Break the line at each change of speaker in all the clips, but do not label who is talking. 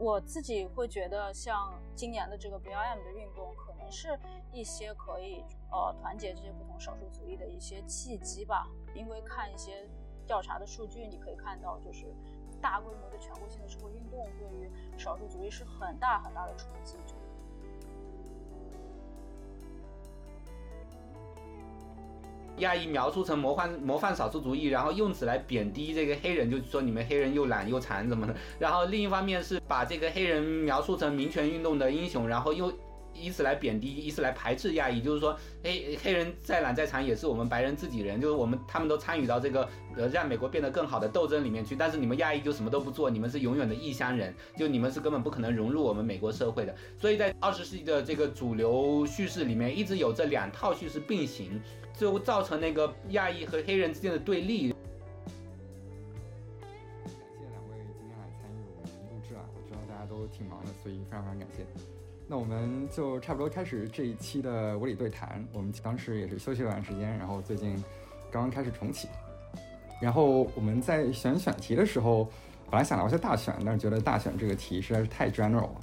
我自己会觉得，像今年的这个 BLM 的运动，可能是一些可以呃团结这些不同少数族裔的一些契机吧。因为看一些调查的数据，你可以看到，就是大规模的全国性的社会运动对于少数族裔是很大很大的冲击。
亚裔描述成模范模范少数族裔，然后用此来贬低这个黑人，就说你们黑人又懒又残怎么的。然后另一方面是把这个黑人描述成民权运动的英雄，然后又以此来贬低，以此来排斥亚裔，就是说黑黑人再懒再残也是我们白人自己人，就是我们他们都参与到这个呃让美国变得更好的斗争里面去，但是你们亚裔就什么都不做，你们是永远的异乡人，就你们是根本不可能融入我们美国社会的。所以在二十世纪的这个主流叙事里面，一直有这两套叙事并行。最后造成那个亚裔和黑人之间的对立。
感谢两位今天来参与我们录制啊！我知道大家都挺忙的，所以非常非常感谢。那我们就差不多开始这一期的无理对谈。我们当时也是休息了段时间，然后最近刚刚开始重启。然后我们在选选题的时候，本来想聊一下大选，但是觉得大选这个题实在是太 general 了。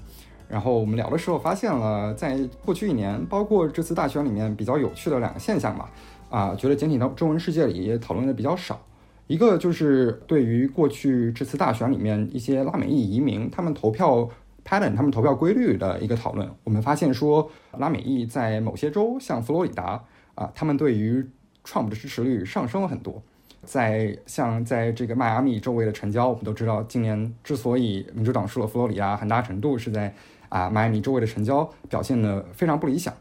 然后我们聊的时候发现了，在过去一年，包括这次大选里面比较有趣的两个现象吧，啊，觉得简体的中文世界里也讨论的比较少。一个就是对于过去这次大选里面一些拉美裔移民他们投票 pattern、他们投票规律的一个讨论，我们发现说，拉美裔在某些州，像佛罗里达啊，他们对于 Trump 的支持率上升了很多。在像在这个迈阿密周围的城郊，我们都知道，今年之所以民主党输了佛罗里达，很大程度是在啊，迈阿密周围的成交表现的非常不理想，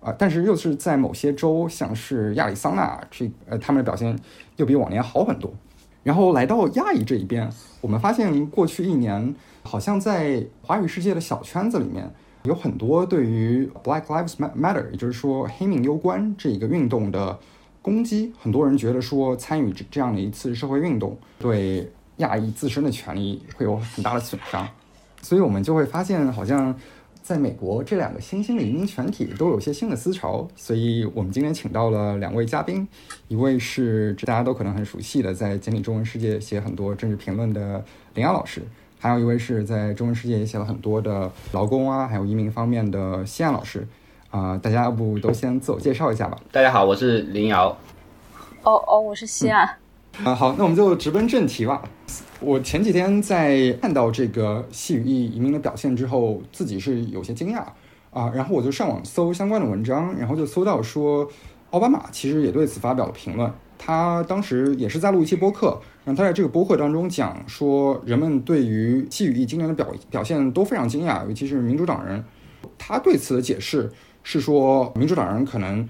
啊，但是又是在某些州，像是亚利桑那这呃，他们的表现又比往年好很多。然后来到亚裔这一边，我们发现过去一年，好像在华语世界的小圈子里面，有很多对于 Black Lives Matter，也就是说黑命攸关这一个运动的攻击。很多人觉得说，参与这这样的一次社会运动，对亚裔自身的权利会有很大的损伤。所以我们就会发现，好像在美国这两个新兴的移民群体都有些新的思潮。所以我们今天请到了两位嘉宾，一位是大家都可能很熟悉的，在简体中文世界写很多政治评论的林瑶老师，还有一位是在中文世界也写了很多的劳工啊，还有移民方面的西安老师。啊，大家要不都先自我介绍一下吧。
大家好，我是林瑶。
哦哦，我是西安。
啊，好，那我们就直奔正题吧。我前几天在看到这个西语裔移民的表现之后，自己是有些惊讶啊。然后我就上网搜相关的文章，然后就搜到说，奥巴马其实也对此发表了评论。他当时也是在录一期播客，然后他在这个播客当中讲说，人们对于西语裔今年的表表现都非常惊讶，尤其是民主党人。他对此的解释是说，民主党人可能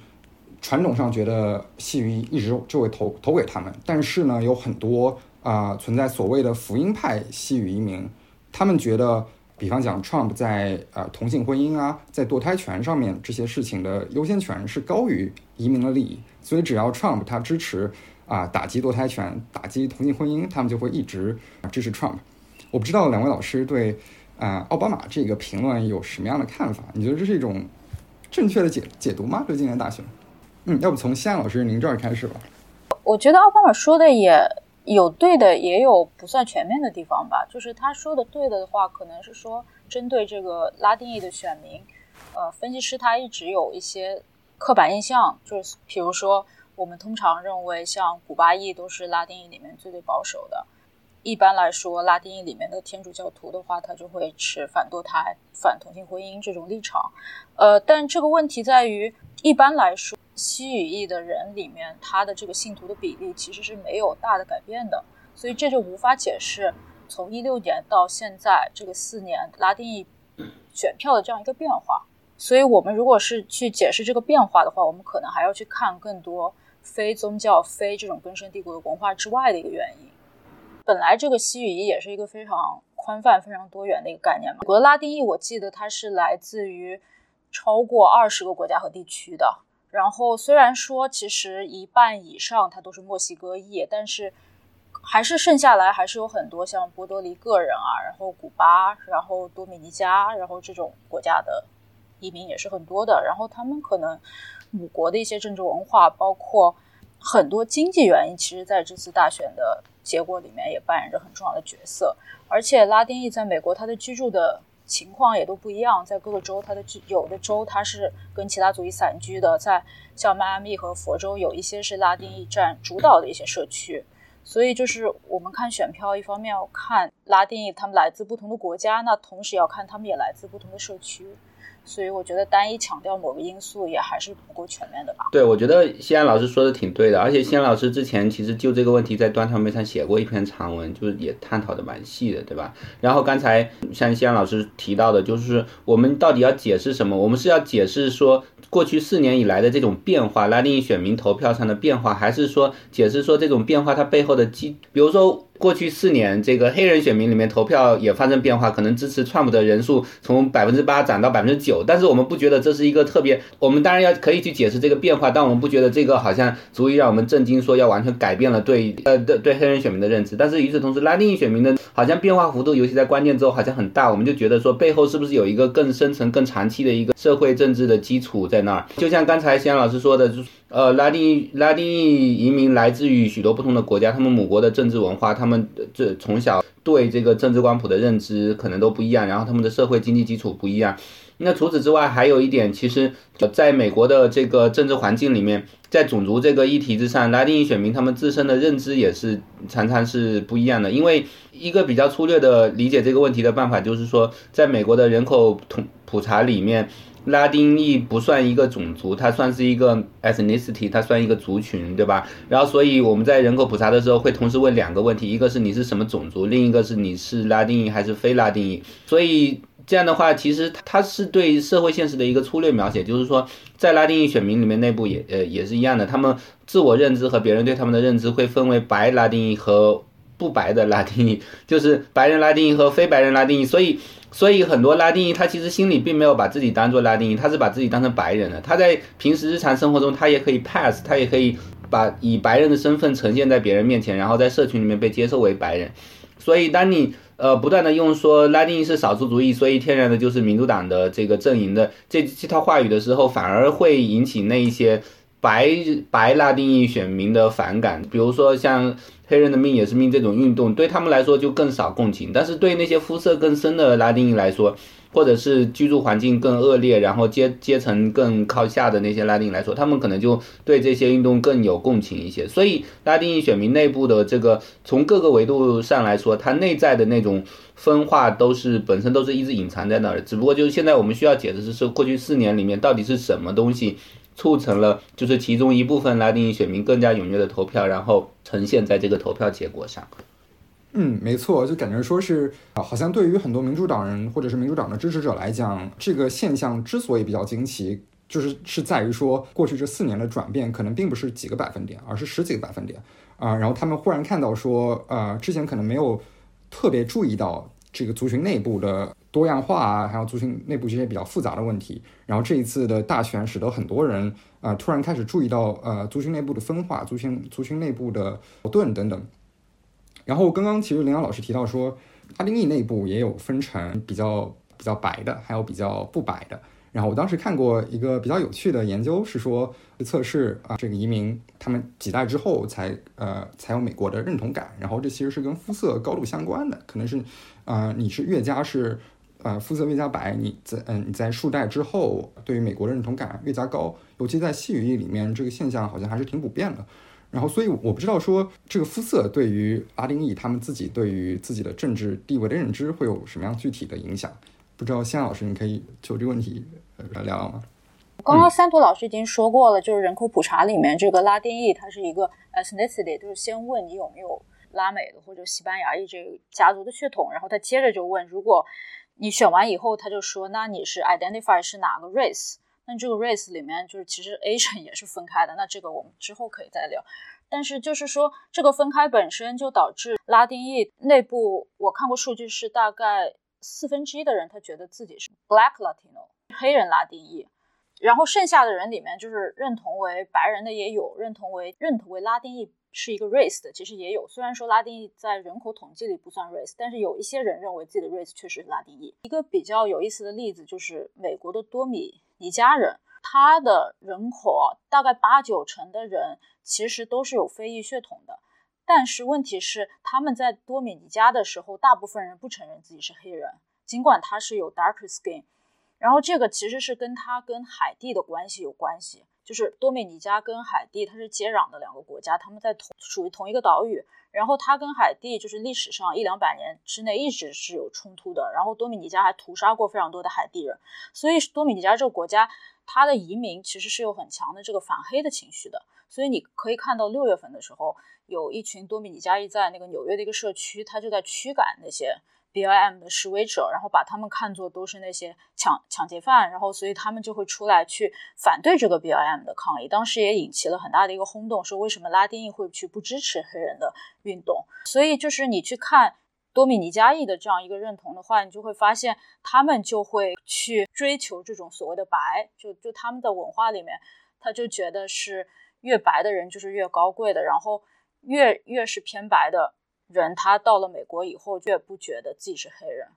传统上觉得西语裔一直就会投投给他们，但是呢，有很多。啊，存在所谓的福音派西语移民，他们觉得，比方讲，Trump 在呃同性婚姻啊，在堕胎权上面这些事情的优先权是高于移民的利益，所以只要 Trump 他支持啊打击堕胎权、打击同性婚姻，他们就会一直支持 Trump。我不知道两位老师对啊奥巴马这个评论有什么样的看法？你觉得这是一种正确的解解读吗？对今年大选？嗯，要不从西安老师您这儿开始吧。
我觉得奥巴马说的也。有对的，也有不算全面的地方吧。就是他说的对的话，可能是说针对这个拉丁裔的选民，呃，分析师他一直有一些刻板印象，就是比如说我们通常认为像古巴裔都是拉丁裔里面最最保守的。一般来说，拉丁裔里面的天主教徒的话，他就会持反堕胎、反同性婚姻这种立场。呃，但这个问题在于，一般来说。西语裔的人里面，他的这个信徒的比例其实是没有大的改变的，所以这就无法解释从一六年到现在这个四年拉丁裔选票的这样一个变化。所以我们如果是去解释这个变化的话，我们可能还要去看更多非宗教、非这种根深蒂固的文化之外的一个原因。本来这个西语裔也是一个非常宽泛、非常多元的一个概念嘛。美国的拉丁裔，我记得它是来自于超过二十个国家和地区的。然后虽然说其实一半以上它都是墨西哥裔，但是还是剩下来还是有很多像波多黎各人啊，然后古巴，然后多米尼加，然后这种国家的移民也是很多的。然后他们可能母国的一些政治文化，包括很多经济原因，其实在这次大选的结果里面也扮演着很重要的角色。而且拉丁裔在美国他的居住的情况也都不一样，在各个州，它的有的州它是跟其他族裔散居的，在像迈阿密和佛州有一些是拉丁裔占主导的一些社区。所以就是我们看选票，一方面要看拉丁裔他们来自不同的国家，那同时要看他们也来自不同的社区。所以我觉得单一强调某个因素也还是不够全面的吧。
对，我觉得西安老师说的挺对的，而且西安老师之前其实就这个问题在端传媒上写过一篇长文，就是也探讨的蛮细的，对吧？然后刚才像西安老师提到的，就是我们到底要解释什么？我们是要解释说。过去四年以来的这种变化，拉丁裔选民投票上的变化，还是说解释说这种变化它背后的基，比如说过去四年这个黑人选民里面投票也发生变化，可能支持川普的人数从百分之八涨到百分之九，但是我们不觉得这是一个特别，我们当然要可以去解释这个变化，但我们不觉得这个好像足以让我们震惊，说要完全改变了对呃对对黑人选民的认知。但是与此同时，拉丁裔选民的好像变化幅度，尤其在关键之后好像很大，我们就觉得说背后是不是有一个更深层、更长期的一个社会政治的基础在？那儿，就像刚才安老师说的，就是呃，拉丁拉丁裔移民来自于许多不同的国家，他们母国的政治文化，他他们这从小对这个政治光谱的认知可能都不一样，然后他们的社会经济基础不一样。那除此之外，还有一点，其实在美国的这个政治环境里面，在种族这个议题之上，拉丁裔选民他们自身的认知也是常常是不一样的。因为一个比较粗略的理解这个问题的办法，就是说，在美国的人口统普查里面。拉丁裔不算一个种族，它算是一个 ethnicity，它算一个族群，对吧？然后，所以我们在人口普查的时候会同时问两个问题，一个是你是什么种族，另一个是你是拉丁裔还是非拉丁裔。所以这样的话，其实它是对社会现实的一个粗略描写，就是说，在拉丁裔选民里面内部也呃也是一样的，他们自我认知和别人对他们的认知会分为白拉丁裔和不白的拉丁裔，就是白人拉丁裔和非白人拉丁裔，所以。所以很多拉丁裔，他其实心里并没有把自己当做拉丁裔，他是把自己当成白人的。他在平时日常生活中，他也可以 pass，他也可以把以白人的身份呈现在别人面前，然后在社群里面被接受为白人。所以当你呃不断的用说拉丁裔是少数族裔，所以天然的就是民主党的这个阵营的这这套话语的时候，反而会引起那一些白白拉丁裔选民的反感。比如说像。黑人的命也是命，这种运动对他们来说就更少共情，但是对那些肤色更深的拉丁裔来说，或者是居住环境更恶劣，然后阶阶层更靠下的那些拉丁裔来说，他们可能就对这些运动更有共情一些。所以，拉丁裔选民内部的这个从各个维度上来说，它内在的那种分化都是本身都是一直隐藏在那儿，只不过就是现在我们需要解释的是，过去四年里面到底是什么东西。促成了就是其中一部分拉丁裔选民更加踊跃的投票，然后呈现在这个投票结果上。
嗯，没错，就感觉说是啊，好像对于很多民主党人或者是民主党的支持者来讲，这个现象之所以比较惊奇，就是是在于说过去这四年的转变可能并不是几个百分点，而是十几个百分点啊。然后他们忽然看到说，呃，之前可能没有特别注意到这个族群内部的。多样化啊，还有族群内部这些比较复杂的问题，然后这一次的大选使得很多人啊突然开始注意到呃族群内部的分化、族群族群内部的矛盾等等。然后刚刚其实林阳老师提到说，拉丁裔内部也有分成比较比较白的，还有比较不白的。然后我当时看过一个比较有趣的研究，是说测试啊这个移民他们几代之后才呃才有美国的认同感，然后这其实是跟肤色高度相关的，可能是啊你是越加是。呃，肤色越加白，你在嗯你在数代之后，对于美国的认同感越加高，尤其在细语义里面，这个现象好像还是挺普遍的。然后，所以我不知道说这个肤色对于拉丁裔他们自己对于自己的政治地位的认知会有什么样具体的影响？不知道夏老师，你可以就这个问题来聊聊吗？
刚刚三图老师已经说过了，就是人口普查里面这个拉丁裔它是一个 ethnicity，就是先问你有没有拉美的或者西班牙裔这个家族的血统，然后他接着就问如果。你选完以后，他就说：“那你是 identify 是哪个 race？那这个 race 里面就是其实 Asian 也是分开的。那这个我们之后可以再聊。但是就是说，这个分开本身就导致拉丁裔内部，我看过数据是大概四分之一的人他觉得自己是 Black Latino 黑人拉丁裔，然后剩下的人里面就是认同为白人的也有，认同为认同为拉丁裔。”是一个 race 的，其实也有。虽然说拉丁裔在人口统计里不算 race，但是有一些人认为自己的 race 确实是拉丁裔。一个比较有意思的例子就是美国的多米尼加人，他的人口，大概八九成的人其实都是有非裔血统的。但是问题是，他们在多米尼加的时候，大部分人不承认自己是黑人，尽管他是有 darker skin。然后这个其实是跟他跟海地的关系有关系，就是多米尼加跟海地它是接壤的两个国家，他们在同属于同一个岛屿。然后他跟海地就是历史上一两百年之内一直是有冲突的。然后多米尼加还屠杀过非常多的海地人，所以多米尼加这个国家，它的移民其实是有很强的这个反黑的情绪的。所以你可以看到六月份的时候，有一群多米尼加裔在那个纽约的一个社区，他就在驱赶那些。B I M 的示威者，然后把他们看作都是那些抢抢劫犯，然后所以他们就会出来去反对这个 B I M 的抗议。当时也引起了很大的一个轰动，说为什么拉丁裔会去不支持黑人的运动？所以就是你去看多米尼加裔的这样一个认同的话，你就会发现他们就会去追求这种所谓的白，就就他们的文化里面，他就觉得是越白的人就是越高贵的，然后越越是偏白的。人他到了美国以后，越不觉得自己是黑人。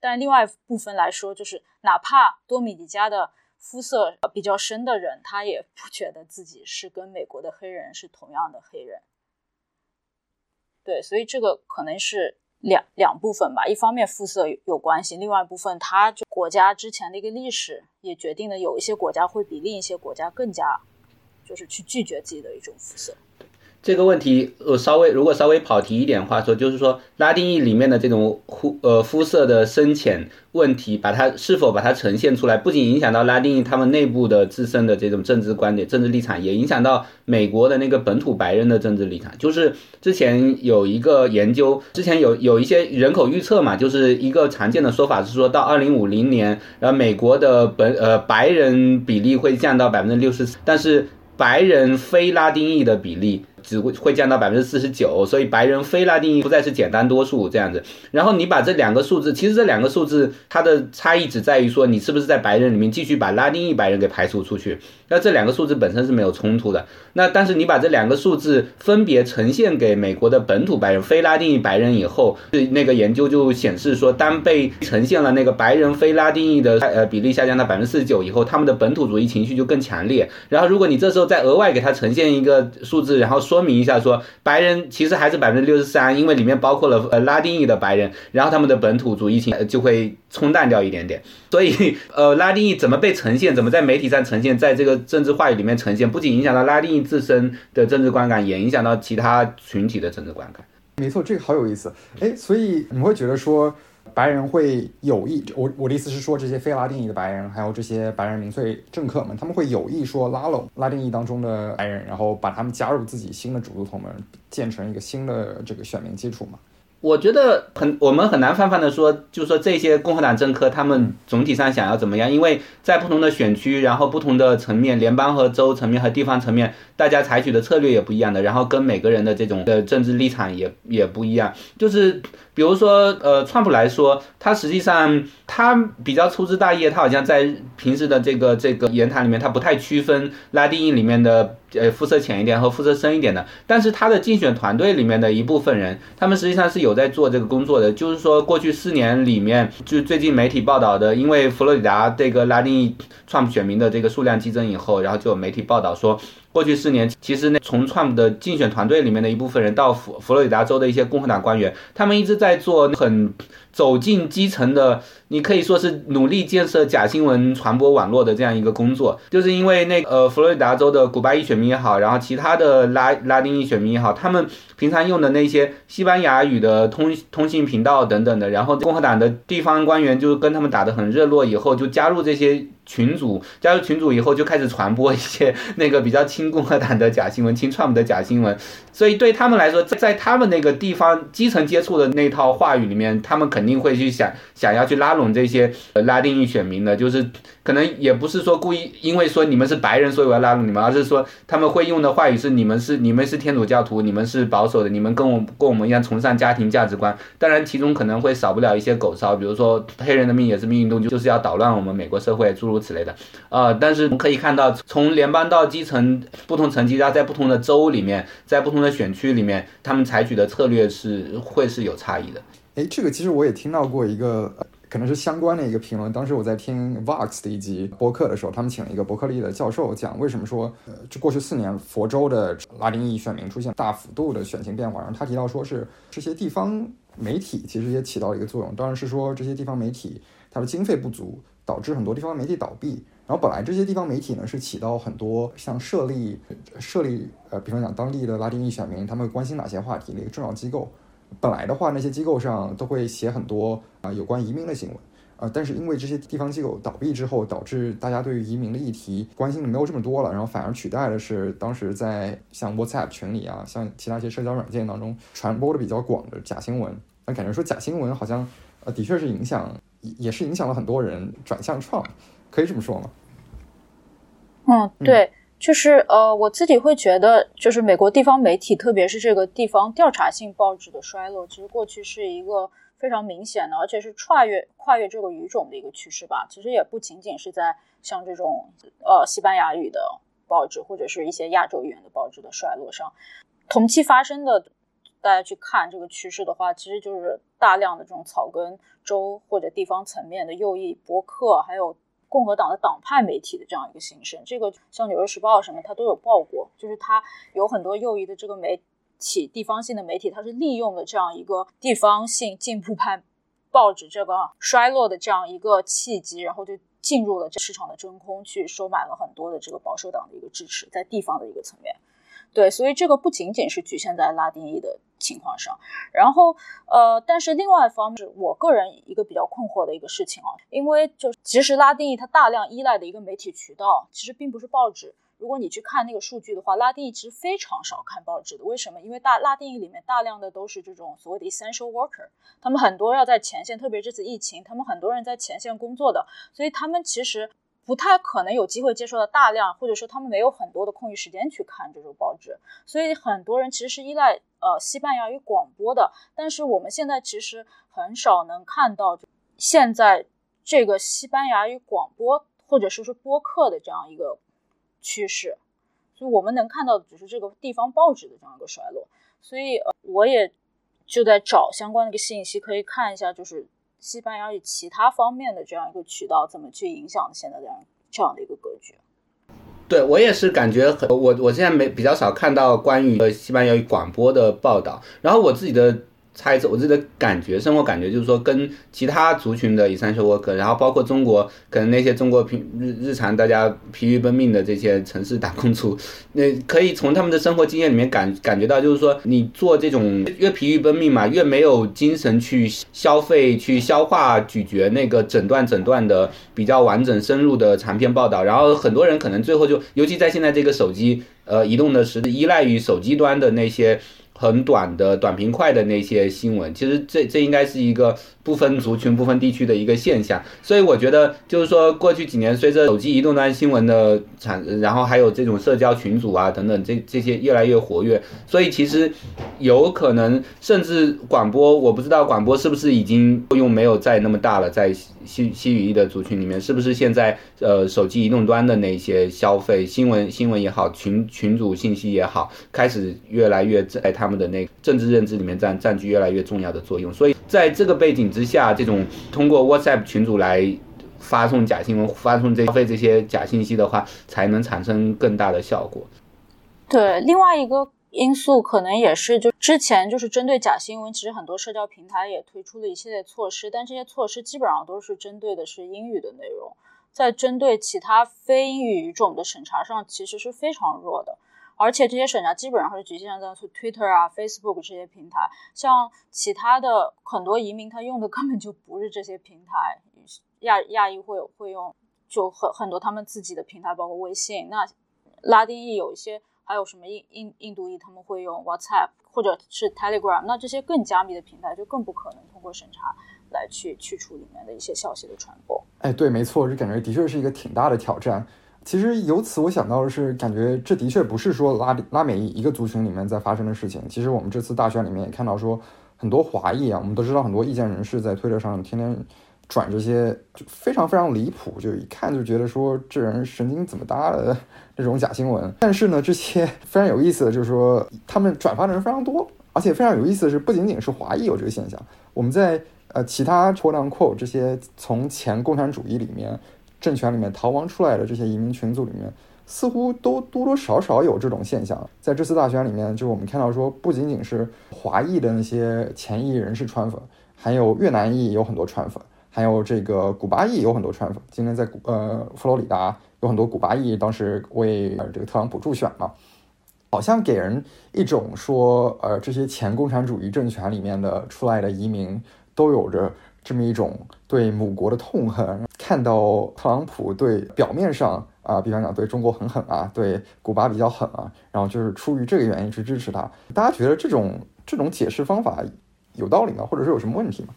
但另外部分来说，就是哪怕多米尼加的肤色比较深的人，他也不觉得自己是跟美国的黑人是同样的黑人。对，所以这个可能是两两部分吧。一方面肤色有关系，另外一部分他就国家之前的一个历史也决定了，有一些国家会比另一些国家更加，就是去拒绝自己的一种肤色。
这个问题，我稍微如果稍微跑题一点话说，就是说拉丁裔里面的这种肤呃肤色的深浅问题，把它是否把它呈现出来，不仅影响到拉丁裔他们内部的自身的这种政治观点、政治立场，也影响到美国的那个本土白人的政治立场。就是之前有一个研究，之前有有一些人口预测嘛，就是一个常见的说法是说到二零五零年，然后美国的本呃白人比例会降到百分之六十，但是白人非拉丁裔的比例。只会会降到百分之四十九，所以白人非拉丁裔不再是简单多数这样子。然后你把这两个数字，其实这两个数字它的差异只在于说你是不是在白人里面继续把拉丁裔白人给排除出去。那这两个数字本身是没有冲突的。那但是你把这两个数字分别呈现给美国的本土白人、非拉丁裔白人以后，那个研究就显示说，当被呈现了那个白人非拉丁裔的呃比例下降到百分之四十九以后，他们的本土主义情绪就更强烈。然后如果你这时候再额外给他呈现一个数字，然后。说明一下，说白人其实还是百分之六十三，因为里面包括了呃拉丁裔的白人，然后他们的本土主义情就会冲淡掉一点点。所以呃拉丁裔怎么被呈现，怎么在媒体上呈现，在这个政治话语里面呈现，不仅影响到拉丁裔自身的政治观感，也影响到其他群体的政治观感。
没错，这个好有意思。哎，所以你会觉得说。白人会有意，我我的意思是说，这些非拉丁裔的白人，还有这些白人民粹政客们，他们会有意说拉拢拉丁裔当中的白人，然后把他们加入自己新的主族同盟，建成一个新的这个选民基础嘛？
我觉得很，我们很难泛泛的说，就是说这些共和党政客他们总体上想要怎么样，因为在不同的选区，然后不同的层面，联邦和州层面和地方层面，大家采取的策略也不一样的，然后跟每个人的这种的政治立场也也不一样，就是。比如说，呃，川普来说，他实际上他比较粗枝大叶，他好像在平时的这个这个言谈里面，他不太区分拉丁裔里面的呃肤色浅一点和肤色深一点的。但是他的竞选团队里面的一部分人，他们实际上是有在做这个工作的。就是说，过去四年里面，就最近媒体报道的，因为佛罗里达这个拉丁裔川普选民的这个数量激增以后，然后就有媒体报道说。过去四年，其实呢，从川普的竞选团队里面的一部分人到佛佛罗里达州的一些共和党官员，他们一直在做很走进基层的。你可以说是努力建设假新闻传播网络的这样一个工作，就是因为那呃佛罗里达州的古巴裔选民也好，然后其他的拉拉丁裔选民也好，他们平常用的那些西班牙语的通通信频道等等的，然后共和党的地方官员就跟他们打得很热络，以后就加入这些群组，加入群组以后就开始传播一些那个比较亲共和党的假新闻，亲川普的假新闻，所以对他们来说，在他们那个地方基层接触的那套话语里面，他们肯肯定会去想想要去拉拢。这些拉丁裔选民的，就是可能也不是说故意，因为说你们是白人，所以我要拉拢你们，而是说他们会用的话语是你们是你们是天主教徒，你们是保守的，你们跟我跟我们一样崇尚家庭价值观。当然，其中可能会少不了一些狗骚，比如说黑人的命也是命运动，就是要捣乱我们美国社会，诸如此类的。呃，但是我们可以看到，从联邦到基层不同层级，然后在不同的州里面，在不同的选区里面，他们采取的策略是会是有差异的。
哎，这个其实我也听到过一个。可能是相关的一个评论。当时我在听 Vox 的一集播客的时候，他们请了一个伯克利的教授讲为什么说，呃，这过去四年佛州的拉丁裔选民出现大幅度的选情变化。然后他提到说是这些地方媒体其实也起到了一个作用，当然是说这些地方媒体它的经费不足，导致很多地方媒体倒闭。然后本来这些地方媒体呢是起到很多像设立设立呃，比方讲当地的拉丁裔选民他们关心哪些话题的一个重要机构。本来的话，那些机构上都会写很多啊有关移民的新闻，啊，但是因为这些地方机构倒闭之后，导致大家对于移民的议题关心的没有这么多了，然后反而取代的是当时在像 WhatsApp 群里啊，像其他一些社交软件当中传播的比较广的假新闻。那感觉说假新闻好像呃的确是影响，也是影响了很多人转向创，可以这么说吗？
嗯，对。就是呃，我自己会觉得，就是美国地方媒体，特别是这个地方调查性报纸的衰落，其实过去是一个非常明显的，而且是跨越跨越这个语种的一个趋势吧。其实也不仅仅是在像这种呃西班牙语的报纸或者是一些亚洲语言的报纸的衰落上，同期发生的，大家去看这个趋势的话，其实就是大量的这种草根州或者地方层面的右翼博客，还有。共和党的党派媒体的这样一个形式，这个像《纽约时报》什么，它都有报过。就是它有很多右翼的这个媒体，地方性的媒体，它是利用了这样一个地方性进步派报纸这个衰落的这样一个契机，然后就进入了这市场的真空，去收买了很多的这个保守党的一个支持，在地方的一个层面。对，所以这个不仅仅是局限在拉丁裔的情况上，然后呃，但是另外一方面是我个人一个比较困惑的一个事情啊，因为就其实拉丁裔它大量依赖的一个媒体渠道其实并不是报纸。如果你去看那个数据的话，拉丁裔其实非常少看报纸的。为什么？因为大拉丁裔里面大量的都是这种所谓的 essential worker，他们很多要在前线，特别这次疫情，他们很多人在前线工作的，所以他们其实。不太可能有机会接受到大量，或者说他们没有很多的空余时间去看这种报纸，所以很多人其实是依赖呃西班牙语广播的。但是我们现在其实很少能看到现在这个西班牙语广播或者说是播客的这样一个趋势，所以我们能看到的只是这个地方报纸的这样一个衰落。所以呃，我也就在找相关的一个信息，可以看一下就是。西班牙语其他方面的这样一个渠道怎么去影响现在这样这样的一个格局？
对我也是感觉很我我现在没比较少看到关于西班牙语广播的报道，然后我自己的。猜测我自己的感觉，生活感觉就是说，跟其他族群的以三学 work，然后包括中国，可能那些中国平日日常大家疲于奔命的这些城市打工族，那可以从他们的生活经验里面感 感觉到，就是说，你做这种越疲于奔命嘛，越没有精神去消费、去消化、咀嚼那个整段整段的比较完整、深入的长篇报道，然后很多人可能最后就，尤其在现在这个手机呃移动的时，依赖于手机端的那些。很短的短平快的那些新闻，其实这这应该是一个不分族群、不分地区的一个现象。所以我觉得，就是说过去几年，随着手机移动端新闻的产，然后还有这种社交群组啊等等，这这些越来越活跃，所以其实有可能，甚至广播，我不知道广播是不是已经作用没有再那么大了，在西西语裔的族群里面，是不是现在呃手机移动端的那些消费新闻新闻也好，群群组信息也好，开始越来越在他们。的那政治认知里面占占据越来越重要的作用，所以在这个背景之下，这种通过 WhatsApp 群组来发送假新闻、发送这消费这些假信息的话，才能产生更大的效果。
对，另外一个因素可能也是，就之前就是针对假新闻，其实很多社交平台也推出了一系列措施，但这些措施基本上都是针对的是英语的内容，在针对其他非英语语种的审查上，其实是非常弱的。而且这些审查基本上是局限在 Twitter 啊、Facebook 这些平台，像其他的很多移民他用的根本就不是这些平台，亚亚裔会会用就很很多他们自己的平台，包括微信。那拉丁裔有一些，还有什么印印印度裔，他们会用 WhatsApp 或者是 Telegram。那这些更加密的平台就更不可能通过审查来去去除里面的一些消息的传播。
哎，对，没错，这感觉的确是一个挺大的挑战。其实由此我想到的是，感觉这的确不是说拉拉美一个族群里面在发生的事情。其实我们这次大选里面也看到说，很多华裔啊，我们都知道很多意见人士在推特上天天转这些就非常非常离谱，就一看就觉得说这人神经怎么搭的这种假新闻。但是呢，这些 非常有意思的就是说，他们转发的人非常多而且非常有意思的是，不仅仅是华裔有这个现象，我们在呃其他波浪 q 这些从前共产主义里面政权里面逃亡出来的这些移民群组里面，似乎都多多少少有这种现象。在这次大选里面，就是我们看到说，不仅仅是华裔的那些前裔人士川粉，还有越南裔有很多川粉，还有这个古巴裔有很多川粉。今天在呃佛罗里达有很多古巴裔，当时为这个特朗普助选嘛。好像给人一种说，呃，这些前共产主义政权里面的出来的移民都有着这么一种对母国的痛恨。看到特朗普对表面上啊，比方讲对中国很狠啊，对古巴比较狠啊，然后就是出于这个原因去支持他。大家觉得这种这种解释方法有道理吗？或者是有什么问题吗？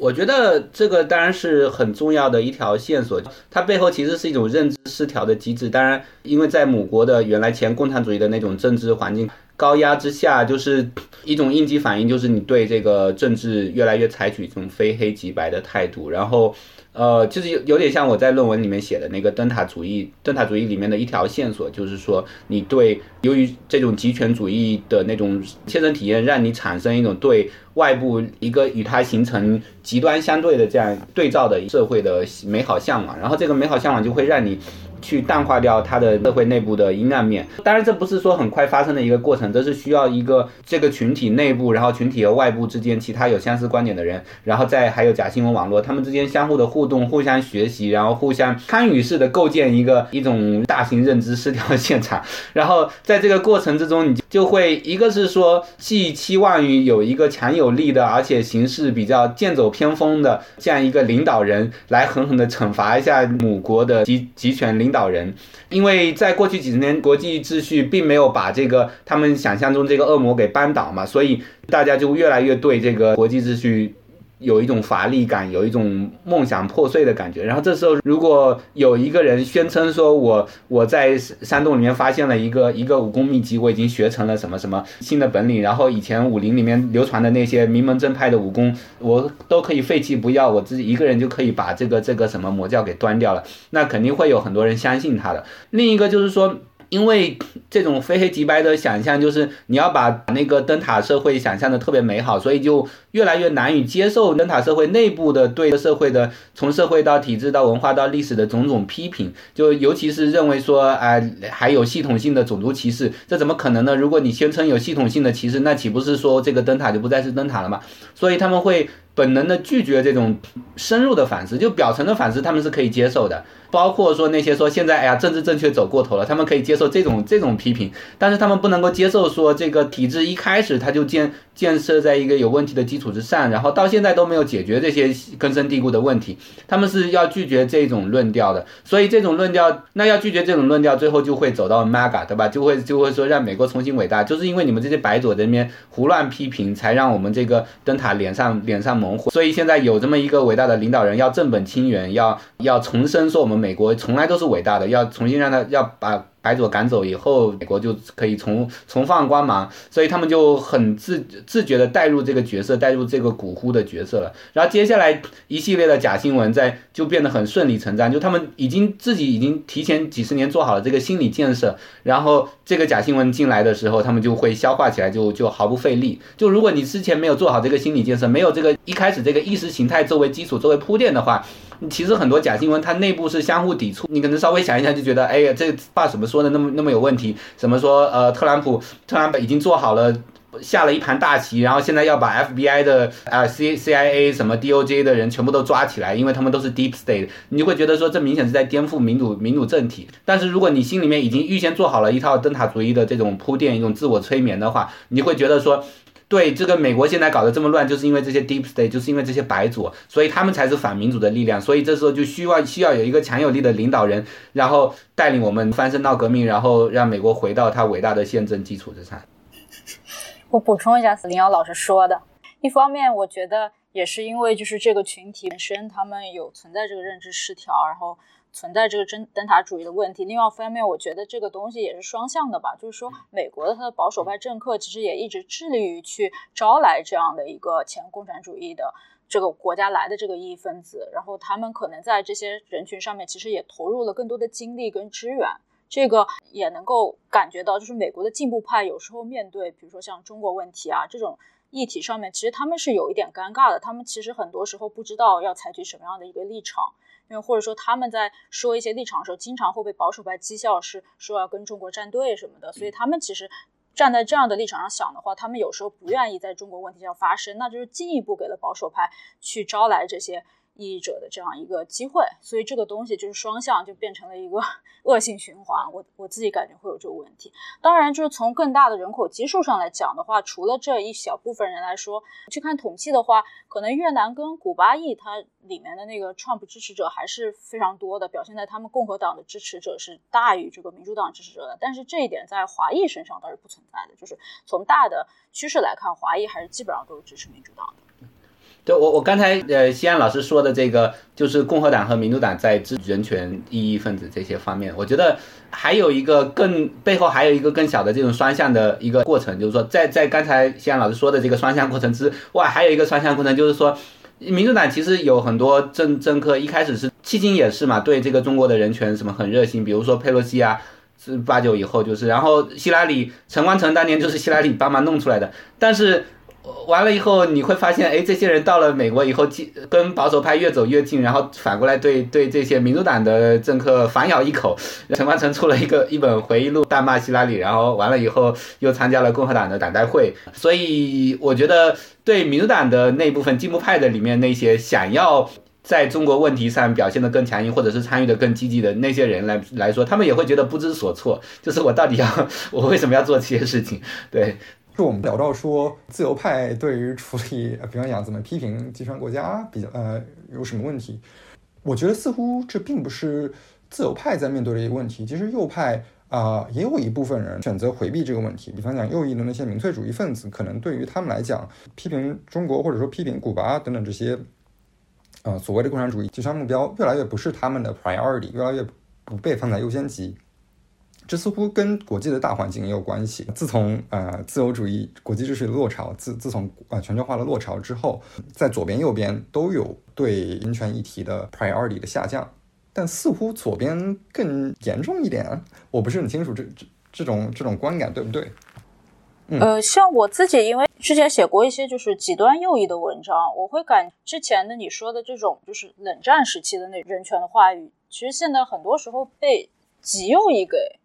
我觉得这个当然是很重要的一条线索，它背后其实是一种认知失调的机制。当然，因为在母国的原来前共产主义的那种政治环境高压之下，就是一种应激反应，就是你对这个政治越来越采取一种非黑即白的态度，然后。呃，就是有有点像我在论文里面写的那个灯塔主义，灯塔主义里面的一条线索，就是说你对由于这种极权主义的那种切身体验，让你产生一种对外部一个与它形成极端相对的这样对照的社会的美好向往，然后这个美好向往就会让你。去淡化掉它的社会内部的阴暗面，当然这不是说很快发生的一个过程，这是需要一个这个群体内部，然后群体和外部之间其他有相似观点的人，然后再还有假新闻网络，他们之间相互的互动、互相学习，然后互相参与式的构建一个一种大型认知失调现场，然后在这个过程之中，你就会一个是说寄期望于有一个强有力的，而且行事比较剑走偏锋的这样一个领导人来狠狠的惩罚一下母国的集集权领。领导人，因为在过去几十年，国际秩序并没有把这个他们想象中这个恶魔给扳倒嘛，所以大家就越来越对这个国际秩序。有一种乏力感，有一种梦想破碎的感觉。然后这时候，如果有一个人宣称说：“我我在山洞里面发现了一个一个武功秘籍，我已经学成了什么什么新的本领，然后以前武林里面流传的那些名门正派的武功，我都可以废弃不要，我自己一个人就可以把这个这个什么魔教给端掉了。”那肯定会有很多人相信他的。另一个就是说。因为这种非黑即白的想象，就是你要把那个灯塔社会想象的特别美好，所以就越来越难以接受灯塔社会内部的对社会的从社会到体制到文化到历史的种种批评，就尤其是认为说，啊还有系统性的种族歧视，这怎么可能呢？如果你宣称有系统性的歧视，那岂不是说这个灯塔就不再是灯塔了吗？所以他们会本能的拒绝这种深入的反思，就表层的反思他们是可以接受的。包括说那些说现在哎呀政治正确走过头了，他们可以接受这种这种批评，但是他们不能够接受说这个体制一开始他就建建设在一个有问题的基础之上，然后到现在都没有解决这些根深蒂固的问题，他们是要拒绝这种论调的。所以这种论调，那要拒绝这种论调，最后就会走到 MAGA，对吧？就会就会说让美国重新伟大，就是因为你们这些白左这边胡乱批评，才让我们这个灯塔脸上脸上所以现在有这么一个伟大的领导人要正本清源，要要重申说我们。美国从来都是伟大的，要重新让他要把。白左赶走以后，美国就可以重重放光芒，所以他们就很自自觉的带入这个角色，带入这个蛊惑的角色了。然后接下来一系列的假新闻在就变得很顺理成章，就他们已经自己已经提前几十年做好了这个心理建设，然后这个假新闻进来的时候，他们就会消化起来，就就毫不费力。就如果你之前没有做好这个心理建设，没有这个一开始这个意识形态作为基础作为铺垫的话，其实很多假新闻它内部是相互抵触，你可能稍微想一想就觉得，哎呀，这话怎么？说的那么那么有问题？怎么说？呃，特朗普特朗普已经做好了下了一盘大棋，然后现在要把 FBI 的啊 C C I A 什么 D O J 的人全部都抓起来，因为他们都是 Deep State。你会觉得说这明显是在颠覆民主民主政体。但是如果你心里面已经预先做好了一套灯塔主义的这种铺垫，一种自我催眠的话，你会觉得说。对这个美国现在搞得这么乱，就是因为这些 deep state，就是因为这些白左，所以他们才是反民主的力量。所以这时候就需要需要有一个强有力的领导人，然后带领我们翻身闹革命，然后让美国回到他伟大的宪政基础之上。
我补充一下，林瑶老师说的，一方面我觉得也是因为就是这个群体本身他们有存在这个认知失调，然后。存在这个灯灯塔主义的问题。另外一方面，我觉得这个东西也是双向的吧，就是说，美国的它的保守派政客其实也一直致力于去招来这样的一个前共产主义的这个国家来的这个异议分子，然后他们可能在这些人群上面其实也投入了更多的精力跟支援。这个也能够感觉到，就是美国的进步派有时候面对，比如说像中国问题啊这种议题上面，其实他们是有一点尴尬的。他们其实很多时候不知道要采取什么样的一个立场，因为或者说他们在说一些立场的时候，经常会被保守派讥笑是说要跟中国站队什么的。所以他们其实站在这样的立场上想的话，他们有时候不愿意在中国问题上发声，那就是进一步给了保守派去招来这些。意义者的这样一个机会，所以这个东西就是双向，就变成了一个 恶性循环。我我自己感觉会有这个问题。当然，就是从更大的人口基数上来讲的话，除了这一小部分人来说，去看统计的话，可能越南跟古巴裔它里面的那个 Trump 支持者还是非常多的，表现在他们共和党的支持者是大于这个民主党支持者的。但是这一点在华裔身上倒是不存在的，就是从大的趋势来看，华裔还是基本上都是支持民主党的。
就我，我刚才呃，西安老师说的这个，就是共和党和民主党在支人权异议分子这些方面，我觉得还有一个更背后还有一个更小的这种双向的一个过程，就是说，在在刚才西安老师说的这个双向过程之外，还有一个双向过程，就是说，民主党其实有很多政政客一开始是迄今也是嘛，对这个中国的人权什么很热心，比如说佩洛西啊，是八九以后就是，然后希拉里陈光诚当年就是希拉里帮忙弄出来的，但是。完了以后，你会发现，哎，这些人到了美国以后，跟保守派越走越近，然后反过来对对这些民主党的政客反咬一口。陈光诚出了一个一本回忆录，大骂希拉里，然后完了以后又参加了共和党的党代会。所以我觉得，对民主党的那部分进步派的里面那些想要在中国问题上表现得更强硬，或者是参与的更积极的那些人来来说，他们也会觉得不知所措，就是我到底要我为什么要做这些事情？对。
就我们聊到说，自由派对于处理，比方讲怎么批评集权国家比较呃有什么问题？我觉得似乎这并不是自由派在面对的一个问题。其实右派啊也有一部分人选择回避这个问题。比方讲右翼的那些民粹主义分子，可能对于他们来讲，批评中国或者说批评古巴等等这些呃所谓的共产主义集权目标，越来越不是他们的 priority，越来越不被放在优先级。这似乎跟国际的大环境也有关系。自从呃自由主义国际秩序的落潮，自自从呃全球化的落潮之后，在左边右边都有对人权议题的 priority 的下降，但似乎左边更严重一点。我不是很清楚这这这种这种观感对不对？
呃，像我自己，因为之前写过一些就是极端右翼的文章，我会感之前的你说的这种就是冷战时期的那人权的话语，其实现在很多时候被极右翼给。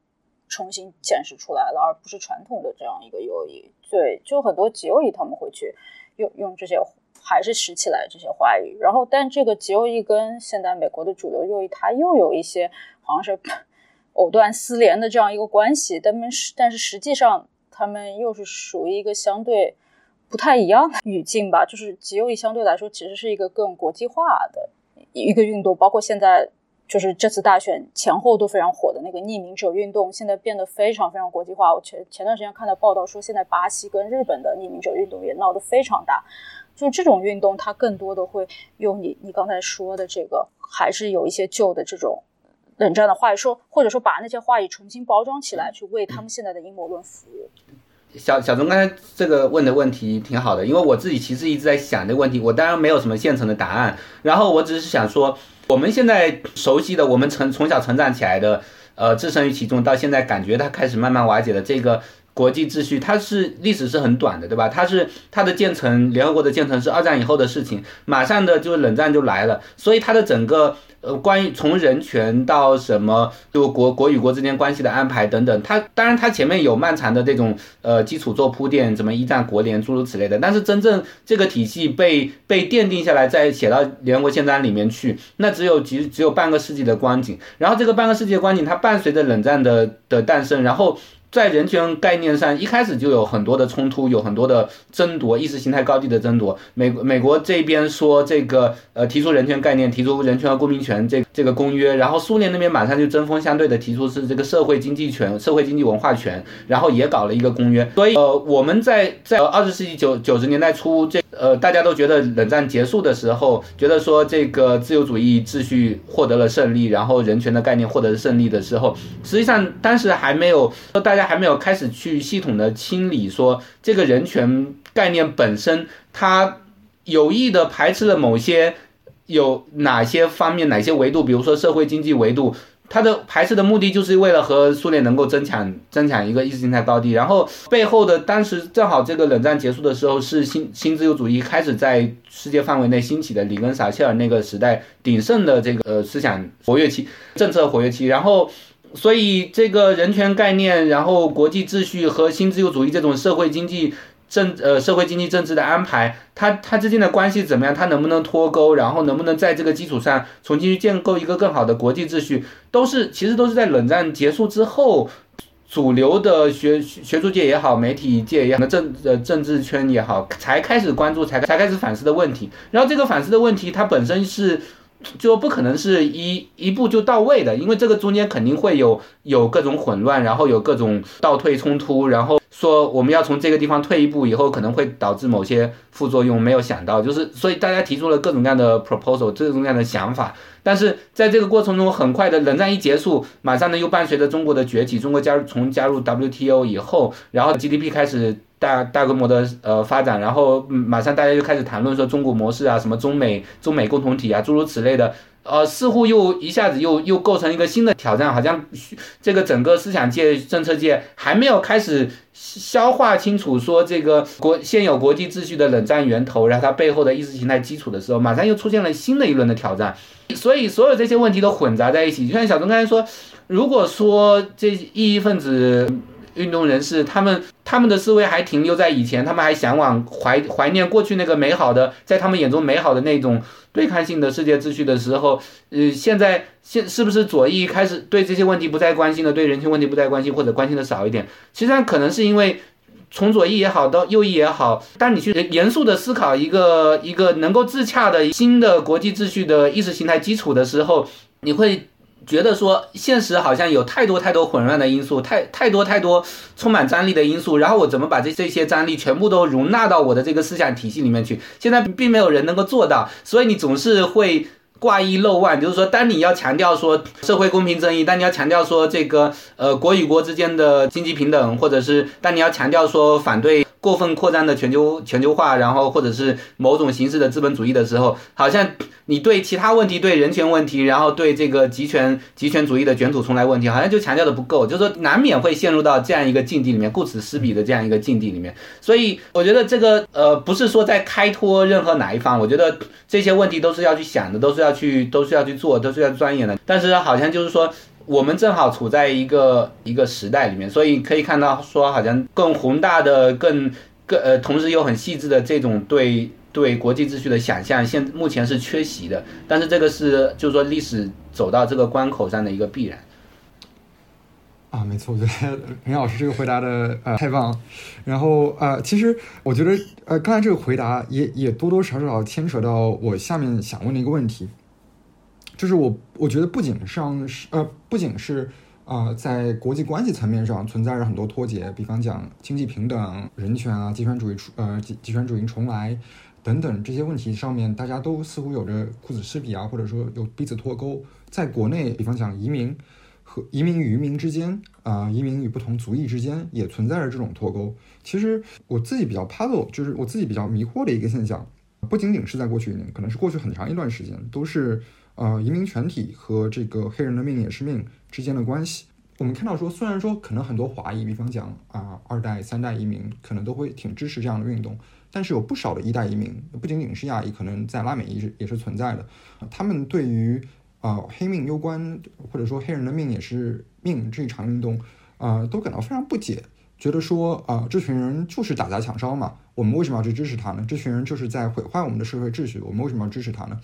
重新显示出来了，而不是传统的这样一个右翼。对，就很多极右翼他们会去用用这些，还是拾起来这些话语。然后，但这个极右翼跟现在美国的主流右翼，它又有一些好像是 藕断丝连的这样一个关系。但们是，但是实际上他们又是属于一个相对不太一样的语境吧。就是极右翼相对来说，其实是一个更国际化的一个运动，包括现在。就是这次大选前后都非常火的那个匿名者运动，现在变得非常非常国际化。我前前段时间看到报道说，现在巴西跟日本的匿名者运动也闹得非常大。就这种运动，它更多的会用你你刚才说的这个，还是有一些旧的这种冷战的话语说，或者说把那些话语重新包装起来，去为他们现在的阴谋论服务。
小小钟刚才这个问的问题挺好的，因为我自己其实一直在想这个问题，我当然没有什么现成的答案，然后我只是想说。我们现在熟悉的，我们成从小成长起来的，呃，置身于其中，到现在感觉它开始慢慢瓦解的这个国际秩序，它是历史是很短的，对吧？它是它的建成，联合国的建成是二战以后的事情，马上的就是冷战就来了，所以它的整个。呃，关于从人权到什么，就国国与国之间关系的安排等等，它当然它前面有漫长的这种呃基础做铺垫，什么一战国联诸如此类的，但是真正这个体系被被奠定下来，再写到联合国宪章里面去，那只有只只有半个世纪的光景。然后这个半个世纪的光景，它伴随着冷战的的诞生，然后。在人权概念上，一开始就有很多的冲突，有很多的争夺，意识形态高地的争夺。美美国这边说这个，呃，提出人权概念，提出人权和公民权这这个公约，然后苏联那边马上就针锋相对的提出是这个社会经济权、社会经济文化权，然后也搞了一个公约。所以，呃，我们在在二十世纪九九十年代初这。呃，大家都觉得冷战结束的时候，觉得说这个自由主义秩序获得了胜利，然后人权的概念获得了胜利的时候，实际上当时还没有，大家还没有开始去系统的清理说这个人权概念本身，它有意的排斥了某些有哪些方面、哪些维度，比如说社会经济维度。它的排斥的目的就是为了和苏联能够争抢争抢一个意识形态高地，然后背后的当时正好这个冷战结束的时候是新新自由主义开始在世界范围内兴起的，里根撒切尔那个时代鼎盛的这个呃思想活跃期、政策活跃期，然后所以这个人权概念，然后国际秩序和新自由主义这种社会经济。政呃社会经济政治的安排，它它之间的关系怎么样？它能不能脱钩？然后能不能在这个基础上重新去建构一个更好的国际秩序？都是其实都是在冷战结束之后，主流的学学术界也好，媒体界也好，政呃政治圈也好，才开始关注，才才开始反思的问题。然后这个反思的问题，它本身是就不可能是一一步就到位的，因为这个中间肯定会有有各种混乱，然后有各种倒退冲突，然后。说我们要从这个地方退一步，以后可能会导致某些副作用，没有想到，就是所以大家提出了各种各样的 proposal，各种各样的想法。但是在这个过程中，很快的冷战一结束，马上呢又伴随着中国的崛起，中国加入从加入 WTO 以后，然后 GDP 开始大大规模的呃发展，然后马上大家就开始谈论说中国模式啊，什么中美中美共同体啊，诸如此类的。呃，似乎又一下子又又构成一个新的挑战，好像这个整个思想界、政策界还没有开始消化清楚，说这个国现有国际秩序的冷战源头，然后它背后的意识形态基础的时候，马上又出现了新的一轮的挑战，所以所有这些问题都混杂在一起。就像小东刚才说，如果说这异议分子。运动人士，他们他们的思维还停留在以前，他们还向往怀怀念过去那个美好的，在他们眼中美好的那种对抗性的世界秩序的时候，呃，现在现是不是左翼开始对这些问题不再关心了，对人权问题不再关心，或者关心的少一点？实际上可能是因为从左翼也好，到右翼也好，当你去严肃的思考一个一个能够自洽的新的国际秩序的意识形态基础的时候，你会。觉得说现实好像有太多太多混乱的因素，太太多太多充满张力的因素，然后我怎么把这这些张力全部都容纳到我的这个思想体系里面去？现在并没有人能够做到，所以你总是会挂一漏万，就是说，当你要强调说社会公平正义，当你要强调说这个呃国与国之间的经济平等，或者是当你要强调说反对。过分扩张的全球全球化，然后或者是某种形式的资本主义的时候，好像你对其他问题、对人权问题，然后对这个集权集权主义的卷土重来问题，好像就强调的不够，就是说难免会陷入到这样一个境地里面，顾此失彼的这样一个境地里面。所以我觉得这个呃，不是说在开脱任何哪一方，我觉得这些问题都是要去想的，都是要去都是要去做，都是要钻研的。但是好像就是说。我们正好处在一个一个时代里面，所以可以看到说，好像更宏大的、更更呃，同时又很细致的这种对对国际秩序的想象，现目前是缺席的。但是这个是就是说历史走到这个关口上的一个必然。
啊，没错，我觉得 林老师这个回答的呃太棒了。然后呃，其实我觉得呃刚才这个回答也也多多少少牵扯到我下面想问的一个问题。就是我，我觉得不仅上是呃，不仅是啊，在国际关系层面上存在着很多脱节，比方讲经济平等、人权啊、极权主义出呃极极权主义重来等等这些问题上面，大家都似乎有着顾此失彼啊，或者说有彼此脱钩。在国内，比方讲移民移民与移民之间啊，移民与不同族裔之间也存在着这种脱钩。其实我自己比较 puzzle，就是我自己比较迷惑的一个现象，不仅仅是在过去一年，可能是过去很长一段时间都是。呃，移民全体和这个黑人的命也是命之间的关系，我们看到说，虽然说可能很多华裔，比方讲啊，二代、三代移民可能都会挺支持这样的运动，但是有不少的一代移民，不仅仅是亚裔，可能在拉美也是也是存在的。他们对于啊黑命攸关，或者说黑人的命也是命这一场运动，啊，都感到非常不解，觉得说啊，这群人就是打砸抢烧嘛，我们为什么要去支持他呢？这群人就是在毁坏我们的社会秩序，我们为什么要支持他呢？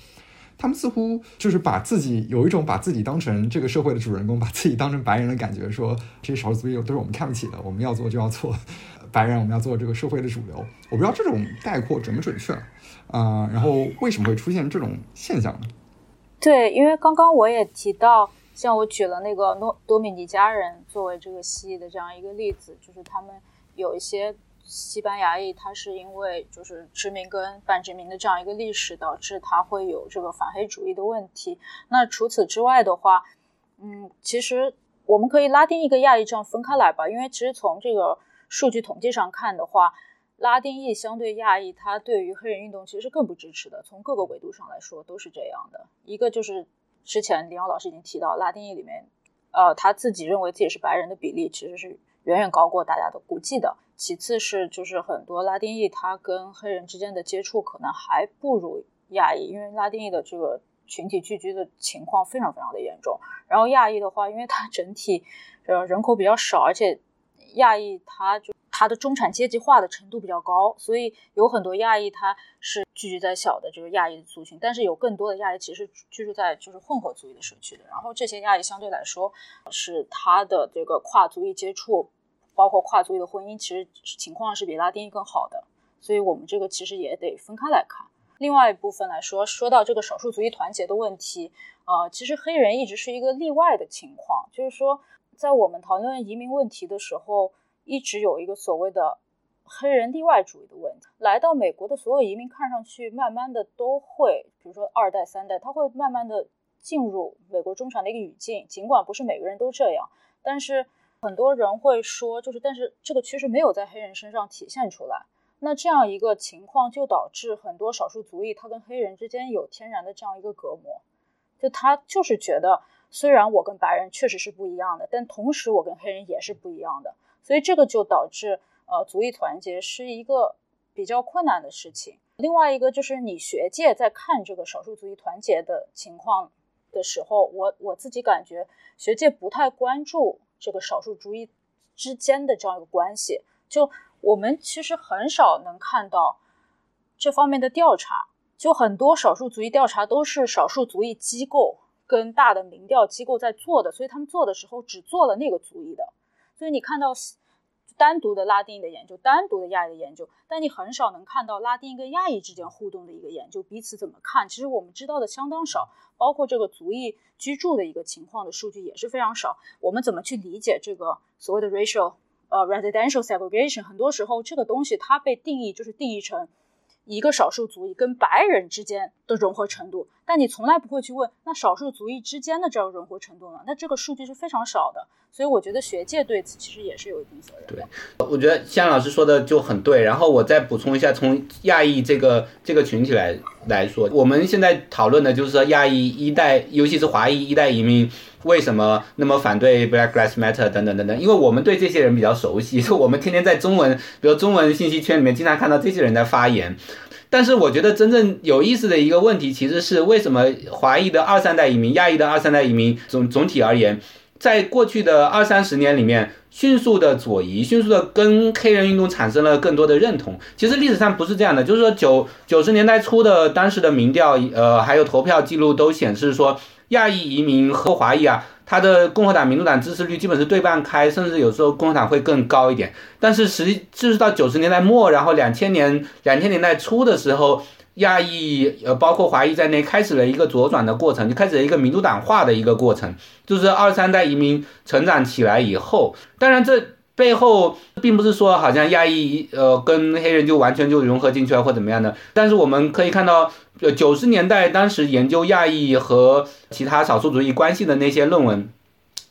他们似乎就是把自己有一种把自己当成这个社会的主人公，把自己当成白人的感觉，说这些少数族裔都是我们看不起的，我们要做就要做 白人，我们要做这个社会的主流。我不知道这种概括准不准确啊？然后为什么会出现这种现象呢？
对，因为刚刚我也提到，像我举了那个多多米尼加人作为这个蜥蜴的这样一个例子，就是他们有一些。西班牙裔，他是因为就是殖民跟半殖民的这样一个历史，导致他会有这个反黑主义的问题。那除此之外的话，嗯，其实我们可以拉丁裔跟亚裔这样分开来吧，因为其实从这个数据统计上看的话，拉丁裔相对亚裔，他对于黑人运动其实是更不支持的。从各个维度上来说都是这样的。一个就是之前李阳老师已经提到，拉丁裔里面，呃，他自己认为自己是白人的比例其实是远远高过大家的估计的。其次是就是很多拉丁裔他跟黑人之间的接触可能还不如亚裔，因为拉丁裔的这个群体聚居的情况非常非常的严重。然后亚裔的话，因为它整体呃人口比较少，而且亚裔它就。它的中产阶级化的程度比较高，所以有很多亚裔他是聚居在小的这个亚裔族群，但是有更多的亚裔其实居住在就是混合族裔的社区的。然后这些亚裔相对来说是他的这个跨族裔接触，包括跨族裔的婚姻，其实情况是比拉丁裔更好的。所以我们这个其实也得分开来看。另外一部分来说，说到这个少数族裔团结的问题，呃，其实黑人一直是一个例外的情况，就是说在我们讨论移民问题的时候。一直有一个所谓的黑人例外主义的问题。来到美国的所有移民，看上去慢慢的都会，比如说二代、三代，他会慢慢的进入美国中产的一个语境。尽管不是每个人都这样，但是很多人会说，就是但是这个趋势没有在黑人身上体现出来。那这样一个情况就导致很多少数族裔他跟黑人之间有天然的这样一个隔膜，就他就是觉得，虽然我跟白人确实是不一样的，但同时我跟黑人也是不一样的。所以这个就导致，呃，族裔团结是一个比较困难的事情。另外一个就是你学界在看这个少数族裔团结的情况的时候，我我自己感觉学界不太关注这个少数族裔之间的这样一个关系。就我们其实很少能看到这方面的调查，就很多少数族裔调查都是少数族裔机构跟大的民调机构在做的，所以他们做的时候只做了那个族裔的。所以你看到单独的拉丁裔的研究，单独的亚裔的研究，但你很少能看到拉丁跟亚裔之间互动的一个研究，彼此怎么看？其实我们知道的相当少，包括这个族裔居住的一个情况的数据也是非常少。我们怎么去理解这个所谓的 racial 呃 residential segregation？很多时候这个东西它被定义就是定义成。一个少数族裔跟白人之间的融合程度，但你从来不会去问那少数族裔之间的这种融合程度呢？那这个数据是非常少的，所以我觉得学界对此其实也是有一定责任。
对，我觉得向老师说的就很对。然后我再补充一下，从亚裔这个这个群体来来说，我们现在讨论的就是说亚裔一代，尤其是华裔一代移民。为什么那么反对 Black Lives Matter 等等等等？因为我们对这些人比较熟悉，我们天天在中文，比如中文信息圈里面经常看到这些人在发言。但是我觉得真正有意思的一个问题，其实是为什么华裔的二三代移民、亚裔的二三代移民总总体而言，在过去的二三十年里面迅速的左移，迅速的跟黑人运动产生了更多的认同。其实历史上不是这样的，就是说九九十年代初的当时的民调，呃，还有投票记录都显示说。亚裔移民和华裔啊，他的共和党、民主党支持率基本是对半开，甚至有时候共和党会更高一点。但是实际就是到九十年代末，然后两千年、两千年代初的时候，亚裔呃包括华裔在内开始了一个左转的过程，就开始了一个民主党化的一个过程。就是二三代移民成长起来以后，当然这背后并不是说好像亚裔呃跟黑人就完全就融合进去了或怎么样的。但是我们可以看到。呃，九十年代当时研究亚裔和其他少数族裔关系的那些论文，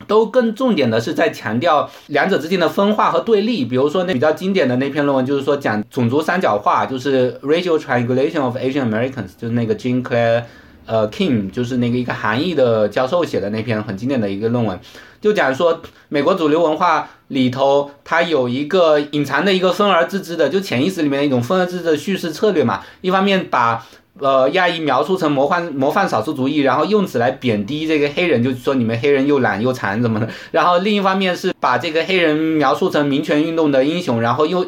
都更重点的是在强调两者之间的分化和对立。比如说那比较经典的那篇论文，就是说讲种族三角化，就是 racial triangulation of Asian Americans，就是那个 Jean Claire 呃 Kim，就是那个一个韩裔的教授写的那篇很经典的一个论文，就讲说美国主流文化里头它有一个隐藏的一个分而治之的，就潜意识里面的一种分而治之的叙事策略嘛，一方面把呃，亚裔描述成魔幻魔幻少数族裔，然后用此来贬低这个黑人，就说你们黑人又懒又残怎么的。然后另一方面是把这个黑人描述成民权运动的英雄，然后又。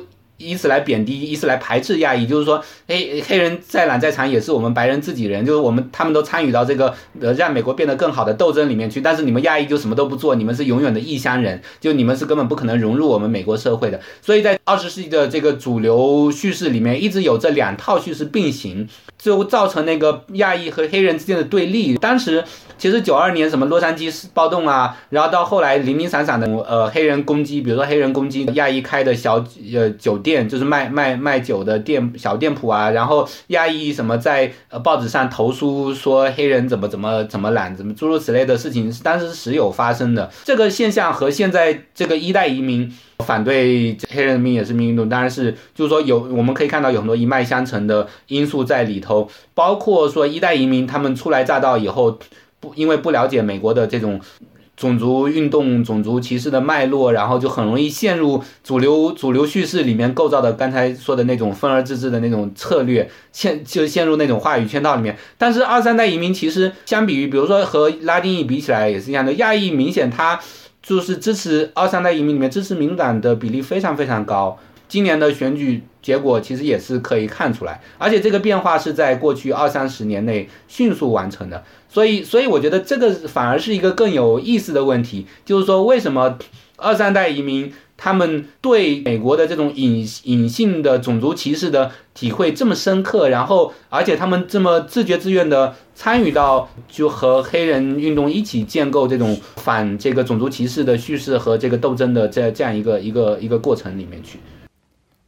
以此来贬低，以此来排斥亚裔，就是说，黑黑人再懒再残也是我们白人自己人，就是我们他们都参与到这个呃让美国变得更好的斗争里面去，但是你们亚裔就什么都不做，你们是永远的异乡人，就你们是根本不可能融入我们美国社会的。所以在二十世纪的这个主流叙事里面，一直有这两套叙事并行，就造成那个亚裔和黑人之间的对立。当时。其实九二年什么洛杉矶暴动啊，然后到后来零零散散的呃黑人攻击，比如说黑人攻击亚裔开的小呃酒店，店就是卖卖卖酒的店小店铺啊，然后亚裔什么在呃报纸上投诉说黑人怎么怎么怎么懒，怎么诸如此类的事情，当时是时有发生的。这个现象和现在这个一代移民反对黑人民也是命运动，当然是就是说有我们可以看到有很多一脉相承的因素在里头，包括说一代移民他们初来乍到以后。不因为不了解美国的这种。种族运动、种族歧视的脉络，然后就很容易陷入主流主流叙事里面构造的刚才说的那种分而治之的那种策略，陷就陷入那种话语圈套里面。但是二三代移民其实相比于，比如说和拉丁裔比起来也是一样的，亚裔明显他就是支持二三代移民里面支持民主党的比例非常非常高。今年的选举结果其实也是可以看出来，而且这个变化是在过去二三十年内迅速完成的。所以，所以我觉得这个反而是一个更有意思的问题，就是说为什么二三代移民他们对美国的这种隐隐性的种族歧视的体会这么深刻，然后而且他们这么自觉自愿的参与到就和黑人运动一起建构这种反这个种族歧视的叙事和这个斗争的这这样一个一个一个过程里面去。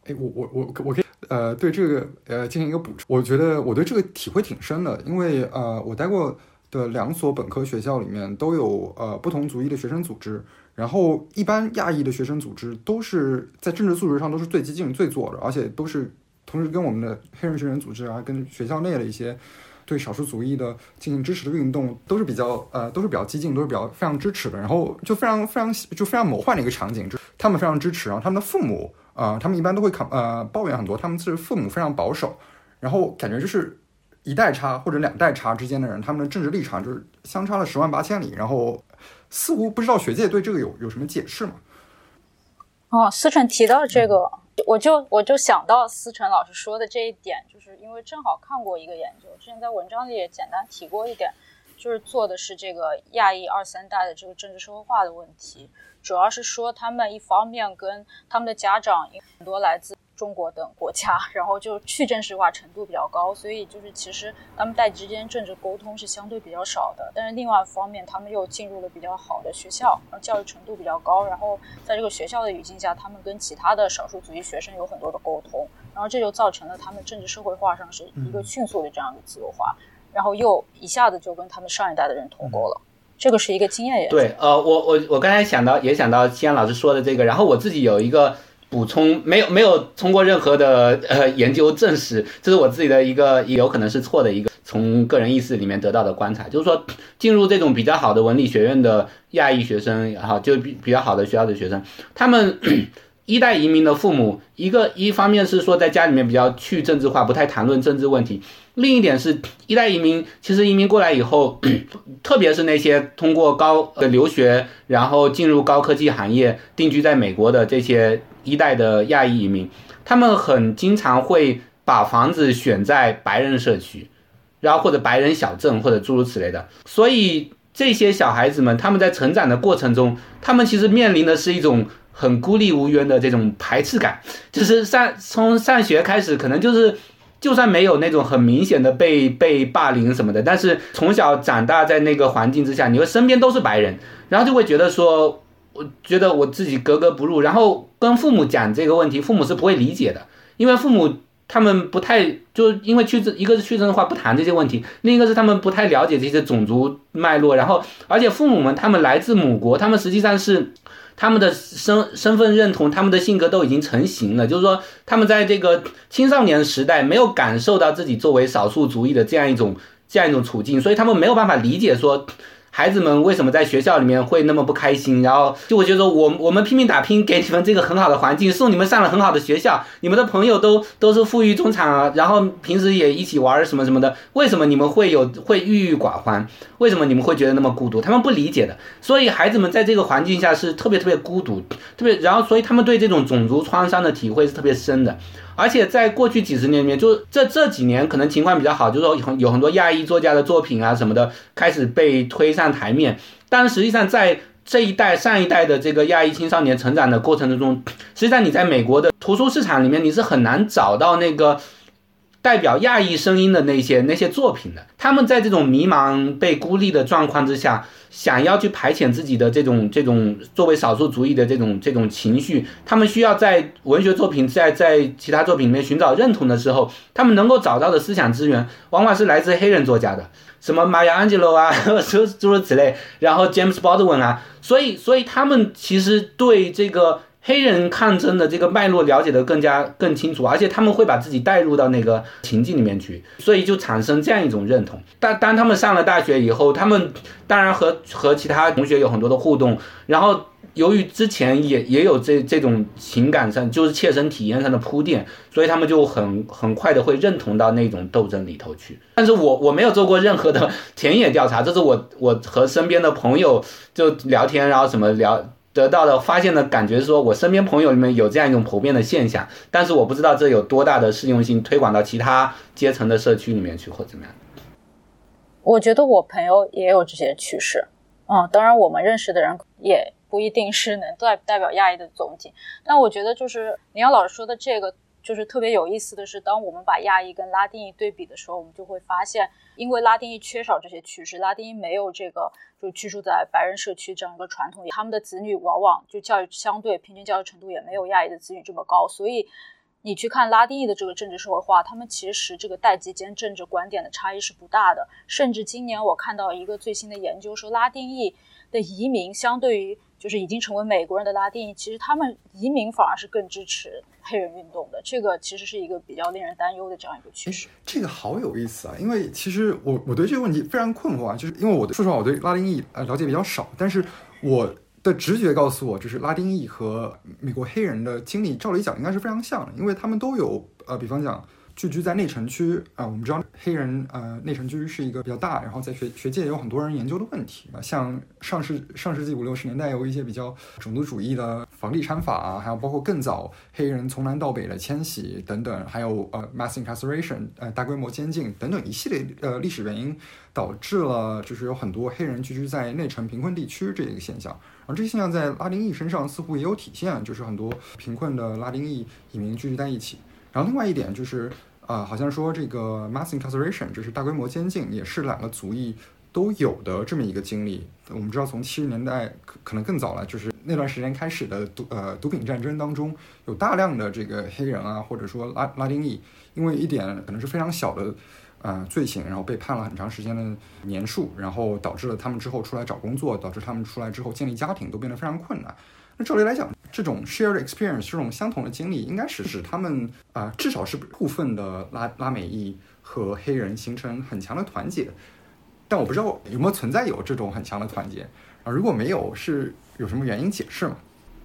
哎，我我我我可以呃对这个呃进行一个补充，我觉得我对这个体会挺深的，因为呃我待过。的两所本科学校里面都有呃不同族裔的学生组织，然后一般亚裔的学生组织都是在政治素质上都是最激进、最左的，而且都是同时跟我们的黑人学生组织啊，跟学校内的一些对少数族裔的进行支持的运动都是比较呃都是比较激进，都是比较非常支持的。然后就非常非常就非常魔幻的一个场景，就他们非常支持，然后他们的父母啊，他们一般都会考呃抱怨很多，他们是父母非常保守，然后感觉就是。一代差或者两代差之间的人，他们的政治立场就是相差了十万八千里。然后，似乎不知道学界对这个有有什么解释吗？
哦，思成提到这个，我就我就想到思成老师说的这一点，就是因为正好看过一个研究，之前在文章里也简单提过一点，就是做的是这个亚裔二三代的这个政治社会化的问题，主要是说他们一方面跟他们的家长很多来自。中国等国家，然后就去正式化程度比较高，所以就是其实他们代之间政治沟通是相对比较少的。但是另外一方面，他们又进入了比较好的学校，然后教育程度比较高，然后在这个学校的语境下，他们跟其他的少数族裔学生有很多的沟通，然后这就造成了他们政治社会化上是一个迅速的这样的自由化，然后又一下子就跟他们上一代的人脱钩了。这个是一个经验也
对，呃，我我我刚才想到也想到西安老师说的这个，然后我自己有一个。补充没有没有通过任何的 呃研究证实，这是我自己的一个也有可能是错的一个从个人意识里面得到的观察，就是说进入这种比较好的文理学院的亚裔学生，然后就比比较好的学校的学生，他们 一代移民的父母，一个一方面是说在家里面比较去政治化，不太谈论政治问题。另一点是一代移民，其实移民过来以后，特别是那些通过高的留学，然后进入高科技行业定居在美国的这些一代的亚裔移民，他们很经常会把房子选在白人社区，然后或者白人小镇或者诸如此类的。所以这些小孩子们，他们在成长的过程中，他们其实面临的是一种很孤立无援的这种排斥感，就是上从上学开始，可能就是。就算没有那种很明显的被被霸凌什么的，但是从小长大在那个环境之下，你会身边都是白人，然后就会觉得说，我觉得我自己格格不入。然后跟父母讲这个问题，父母是不会理解的，因为父母他们不太就因为去，一个是去政治化不谈这些问题，另一个是他们不太了解这些种族脉络。然后而且父母们他们来自母国，他们实际上是。他们的身身份认同，他们的性格都已经成型了。就是说，他们在这个青少年时代没有感受到自己作为少数族裔的这样一种这样一种处境，所以他们没有办法理解说。孩子们为什么在学校里面会那么不开心？然后就我觉得我我们拼命打拼，给你们这个很好的环境，送你们上了很好的学校，你们的朋友都 都是富裕中产啊，然后平时也一起玩什么什么的，为什么你们会有会郁郁寡欢？为什么你们会觉得那么孤独？他们不理解的。所以孩子们在这个环境下是特别特别孤独，特别然后所以他们对这种种族创伤的体会是特别深的。而且在过去几十年里面，就这这几年可能情况比较好，就是说有有很多亚裔作家的作品啊什么的开始被推上台面。但实际上，在这一代、上一代的这个亚裔青少年成长的过程之中，实际上你在美国的图书市场里面，你是很难找到那个。代表亚裔声音的那些那些作品的，他们在这种迷茫、被孤立的状况之下，想要去排遣自己的这种这种作为少数族裔的这种这种情绪，他们需要在文学作品、在在其他作品里面寻找认同的时候，他们能够找到的思想资源，往往是来自黑人作家的，什么玛雅·安吉罗啊，诸诸如此类，然后 James Baldwin 啊，所以所以他们其实对这个。黑人抗争的这个脉络了解的更加更清楚，而且他们会把自己带入到那个情境里面去，所以就产生这样一种认同。但当他们上了大学以后，他们当然和和其他同学有很多的互动，然后由于之前也也有这这种情感上就是切身体验上的铺垫，所以他们就很很快的会认同到那种斗争里头去。但是我我没有做过任何的田野调查，这是我我和身边的朋友就聊天，然后什么聊。得到的发现的感觉是说，我身边朋友里面有这样一种普遍的现象，但是我不知道这有多大的适用性，推广到其他阶层的社区里面去或怎么样。
我觉得我朋友也有这些趋势，嗯，当然我们认识的人也不一定是能代代表亚裔的总体，但我觉得就是林瑶老师说的这个。就是特别有意思的是，当我们把亚裔跟拉丁裔对比的时候，我们就会发现，因为拉丁裔缺少这些趋势，拉丁裔没有这个就居住在白人社区这样一个传统，他们的子女往往就教育相对平均教育程度也没有亚裔的子女这么高，所以你去看拉丁裔的这个政治社会化，他们其实这个代际间政治观点的差异是不大的，甚至今年我看到一个最新的研究说，拉丁裔的移民相对于就是已经成为美国人的拉丁裔，其实他们移民反而是更支持。黑人运动的这个其实是一个比较令人担忧的这样一个趋势。
这个好有意思啊！因为其实我我对这个问题非常困惑啊，就是因为我说实话，我对拉丁裔呃了解比较少，但是我的直觉告诉我，就是拉丁裔和美国黑人的经历，照理讲应该是非常像的，因为他们都有呃，比方讲。聚居在内城区啊，我们知道黑人呃内城区是一个比较大，然后在学学界也有很多人研究的问题啊，像上世上世纪五六十年代有一些比较种族主义的房地产法啊，还有包括更早黑人从南到北的迁徙等等，还有呃 mass incarceration 呃大规模监禁等等一系列呃历史原因，导致了就是有很多黑人聚居在内城贫困地区这一个现象，然后这些现象在拉丁裔身上似乎也有体现，就是很多贫困的拉丁裔移民聚居在一起。然后另外一点就是，呃，好像说这个 mass incarceration 就是大规模监禁，也是两个族裔都有的这么一个经历。我们知道，从七十年代可可能更早了，就是那段时间开始的毒呃毒品战争当中，有大量的这个黑人啊，或者说拉拉丁裔，因为一点可能是非常小的呃罪行，然后被判了很长时间的年数，然后导致了他们之后出来找工作，导致他们出来之后建立家庭都变得非常困难。那照理来讲，这种 shared experience 这种相同的经历，应该是使他们啊，至少是部分的拉拉美裔和黑人形成很强的团结。但我不知道有没有存在有这种很强的团结啊？如果没有，是有什么原因解释吗？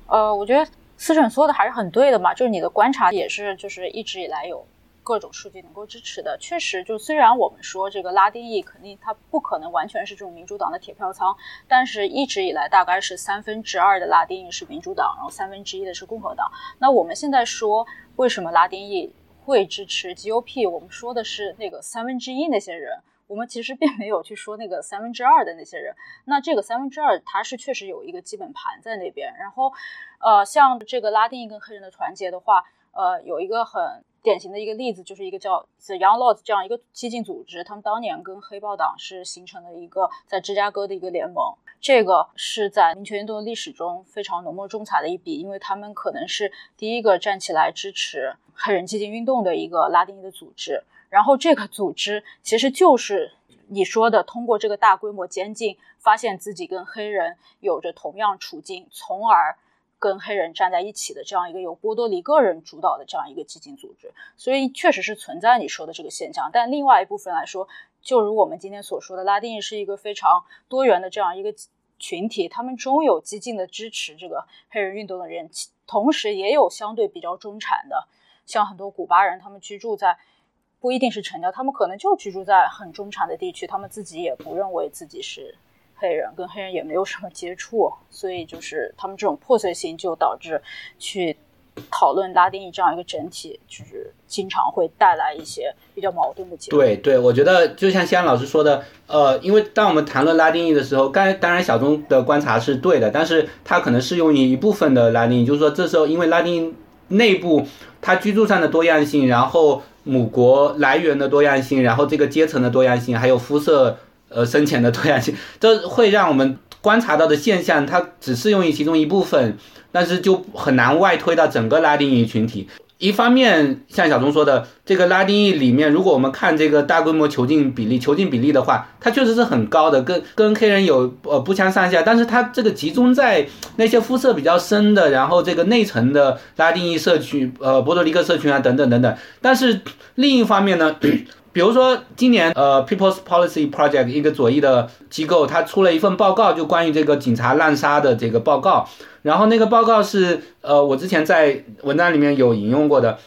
呃，我觉得思成说的还是很对的嘛，就是你的观察也是，就是一直以来有。各种数据能够支持的，确实就虽然我们说这个拉丁裔肯定它不可能完全是这种民主党的铁票仓，但是一直以来大概是三分之二的拉丁裔是民主党，然后三分之一的是共和党。那我们现在说为什么拉丁裔会支持 GOP？我们说的是那个三分之一那些人，我们其实并没有去说那个三分之二的那些人。那这个三分之二它是确实有一个基本盘在那边。然后，呃，像这个拉丁裔跟黑人的团结的话，呃，有一个很。典型的一个例子就是一个叫 The Young Lords 这样一个激进组织，他们当年跟黑豹党是形成了一个在芝加哥的一个联盟。这个是在民权运动的历史中非常浓墨重彩的一笔，因为他们可能是第一个站起来支持黑人激进运动的一个拉丁裔的组织。然后这个组织其实就是你说的，通过这个大规模监禁，发现自己跟黑人有着同样处境，从而。跟黑人站在一起的这样一个由波多黎各人主导的这样一个激进组织，所以确实是存在你说的这个现象。但另外一部分来说，就如我们今天所说的，拉丁裔是一个非常多元的这样一个群体，他们中有激进的支持这个黑人运动的人，同时也有相对比较中产的，像很多古巴人，他们居住在不一定是城郊，他们可能就居住在很中产的地区，他们自己也不认为自己是。黑人跟黑人也没有什么接触，所以就是他们这种破碎性就导致去讨论拉丁裔这样一个整体，就是经常会带来一些比较矛盾的结
果。对对，我觉得就像西安老师说的，呃，因为当我们谈论拉丁裔的时候，刚当然小钟的观察是对的，但是它可能适用于一部分的拉丁裔，就是说这时候因为拉丁内部它居住上的多样性，然后母国来源的多样性，然后这个阶层的多样性，还有肤色。呃，深浅的多样性，这会让我们观察到的现象，它只适用于其中一部分，但是就很难外推到整个拉丁裔群体。一方面，像小钟说的，这个拉丁裔里面，如果我们看这个大规模囚禁比例，囚禁比例的话，它确实是很高的，跟跟黑人有呃不相上下。但是它这个集中在那些肤色比较深的，然后这个内层的拉丁裔社区，呃，波多黎各社群啊，等等等等。但是另一方面呢，比如说今年呃，People's Policy Project 一个左翼的机构，它出了一份报告，就关于这个警察滥杀的这个报告。然后那个报告是，呃，我之前在文章里面有引用过的。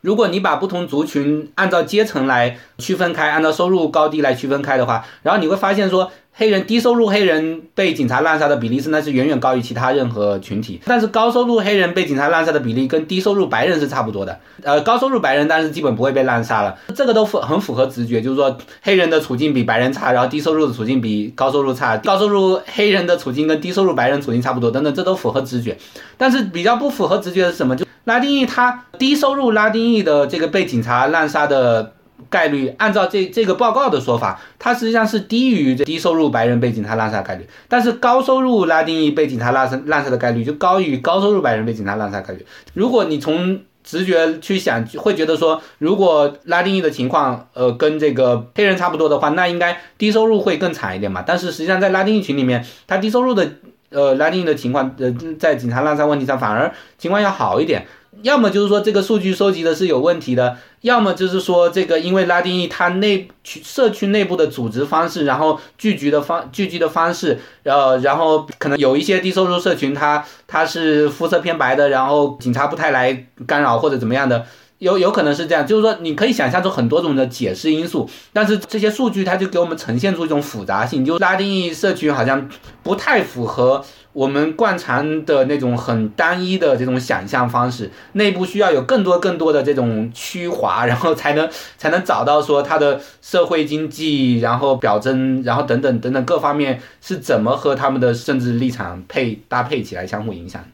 如果你把不同族群按照阶层来区分开，按照收入高低来区分开的话，然后你会发现说。黑人低收入黑人被警察滥杀的比例是那是远远高于其他任何群体，但是高收入黑人被警察滥杀的比例跟低收入白人是差不多的。呃，高收入白人但是基本不会被滥杀了，这个都符很符合直觉，就是说黑人的处境比白人差，然后低收入的处境比高收入差，高收入黑人的处境跟低收入白人处境差不多，等等，这都符合直觉。但是比较不符合直觉的是什么？就拉丁裔他低收入拉丁裔的这个被警察滥杀的。概率按照这这个报告的说法，它实际上是低于低收入白人被警察滥杀概率，但是高收入拉丁裔被警察滥杀滥杀的概率就高于高收入白人被警察滥杀概率。如果你从直觉去想，会觉得说，如果拉丁裔的情况，呃，跟这个黑人差不多的话，那应该低收入会更惨一点嘛？但是实际上在拉丁裔群里面，他低收入的呃拉丁裔的情况，呃，在警察滥杀问题上反而情况要好一点。要么就是说这个数据收集的是有问题的，要么就是说这个因为拉丁裔它内社区内部的组织方式，然后聚集的方聚集的方式，呃，然后可能有一些低收入社群，它它是肤色偏白的，然后警察不太来干扰或者怎么样的，有有可能是这样，就是说你可以想象出很多种的解释因素，但是这些数据它就给我们呈现出一种复杂性，就拉丁裔社群好像不太符合。我们惯常的那种很单一的这种想象方式，内部需要有更多更多的这种趋滑，然后才能才能找到说它的社会经济，然后表征，然后等等等等各方面是怎么和他们的政治立场配搭配起来，相互影响。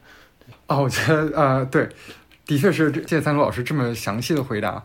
哦，我觉得呃，对，的确是谢谢三楼老师这么详细的回答。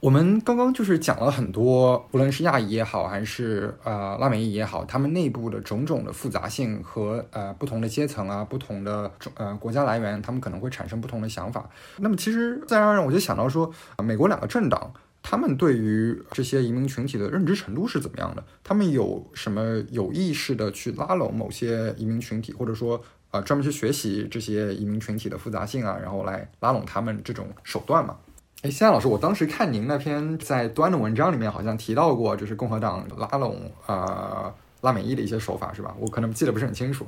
我们刚刚就是讲了很多，无论是亚裔也好，还是呃拉美裔也好，他们内部的种种的复杂性和呃不同的阶层啊、不同的呃国家来源，他们可能会产生不同的想法。那么其实自然而然我就想到说，美国两个政党，他们对于这些移民群体的认知程度是怎么样的？他们有什么有意识的去拉拢某些移民群体，或者说啊专门去学习这些移民群体的复杂性啊，然后来拉拢他们这种手段嘛？哎，谢安老师，我当时看您那篇在端的文章里面，好像提到过，就是共和党拉拢啊拉美裔的一些手法，是吧？我可能记得不是很清楚。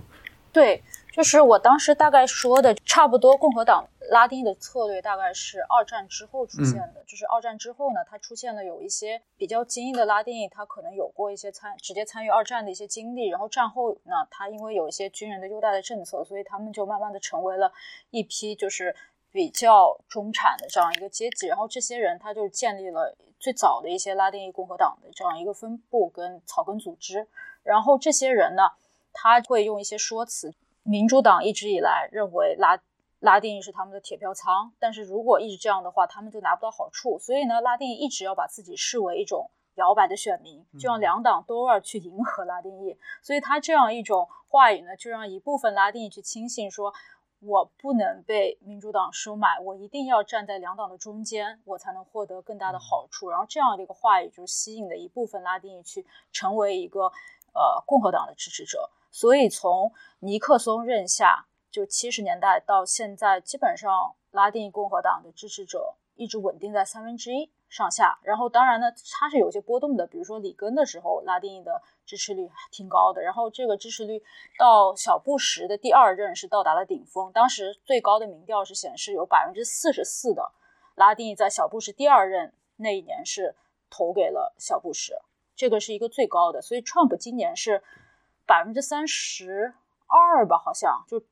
对，就是我当时大概说的，差不多共和党拉丁的策略大概是二战之后出现的。就是二战之后呢，它出现了有一些比较精英的拉丁裔，他可能有过一些参直接参与二战的一些经历。然后战后呢，他因为有一些军人的优待的政策，所以他们就慢慢的成为了一批就是。比较中产的这样一个阶级，然后这些人他就建立了最早的一些拉丁裔共和党的这样一个分部跟草根组织，然后这些人呢，他会用一些说辞，民主党一直以来认为拉拉丁裔是他们的铁票仓，但是如果一直这样的话，他们就拿不到好处，所以呢，拉丁裔一直要把自己视为一种摇摆的选民，就让两党都要去迎合拉丁裔，所以他这样一种话语呢，就让一部分拉丁裔去轻信说。我不能被民主党收买，我一定要站在两党的中间，我才能获得更大的好处。然后这样的一个话语就吸引了一部分拉丁裔去成为一个呃共和党的支持者。所以从尼克松任下就七十年代到现在，基本上拉丁裔共和党的支持者一直稳定在三分之一。上下，然后当然呢，它是有些波动的。比如说里根的时候，拉丁裔的支持率挺高的。然后这个支持率到小布什的第二任是到达了顶峰，当时最高的民调是显示有百分之四十四的拉丁裔在小布什第二任那一年是投给了小布什，这个是一个最高的。所以 Trump 今年是百分之三十二吧，好像就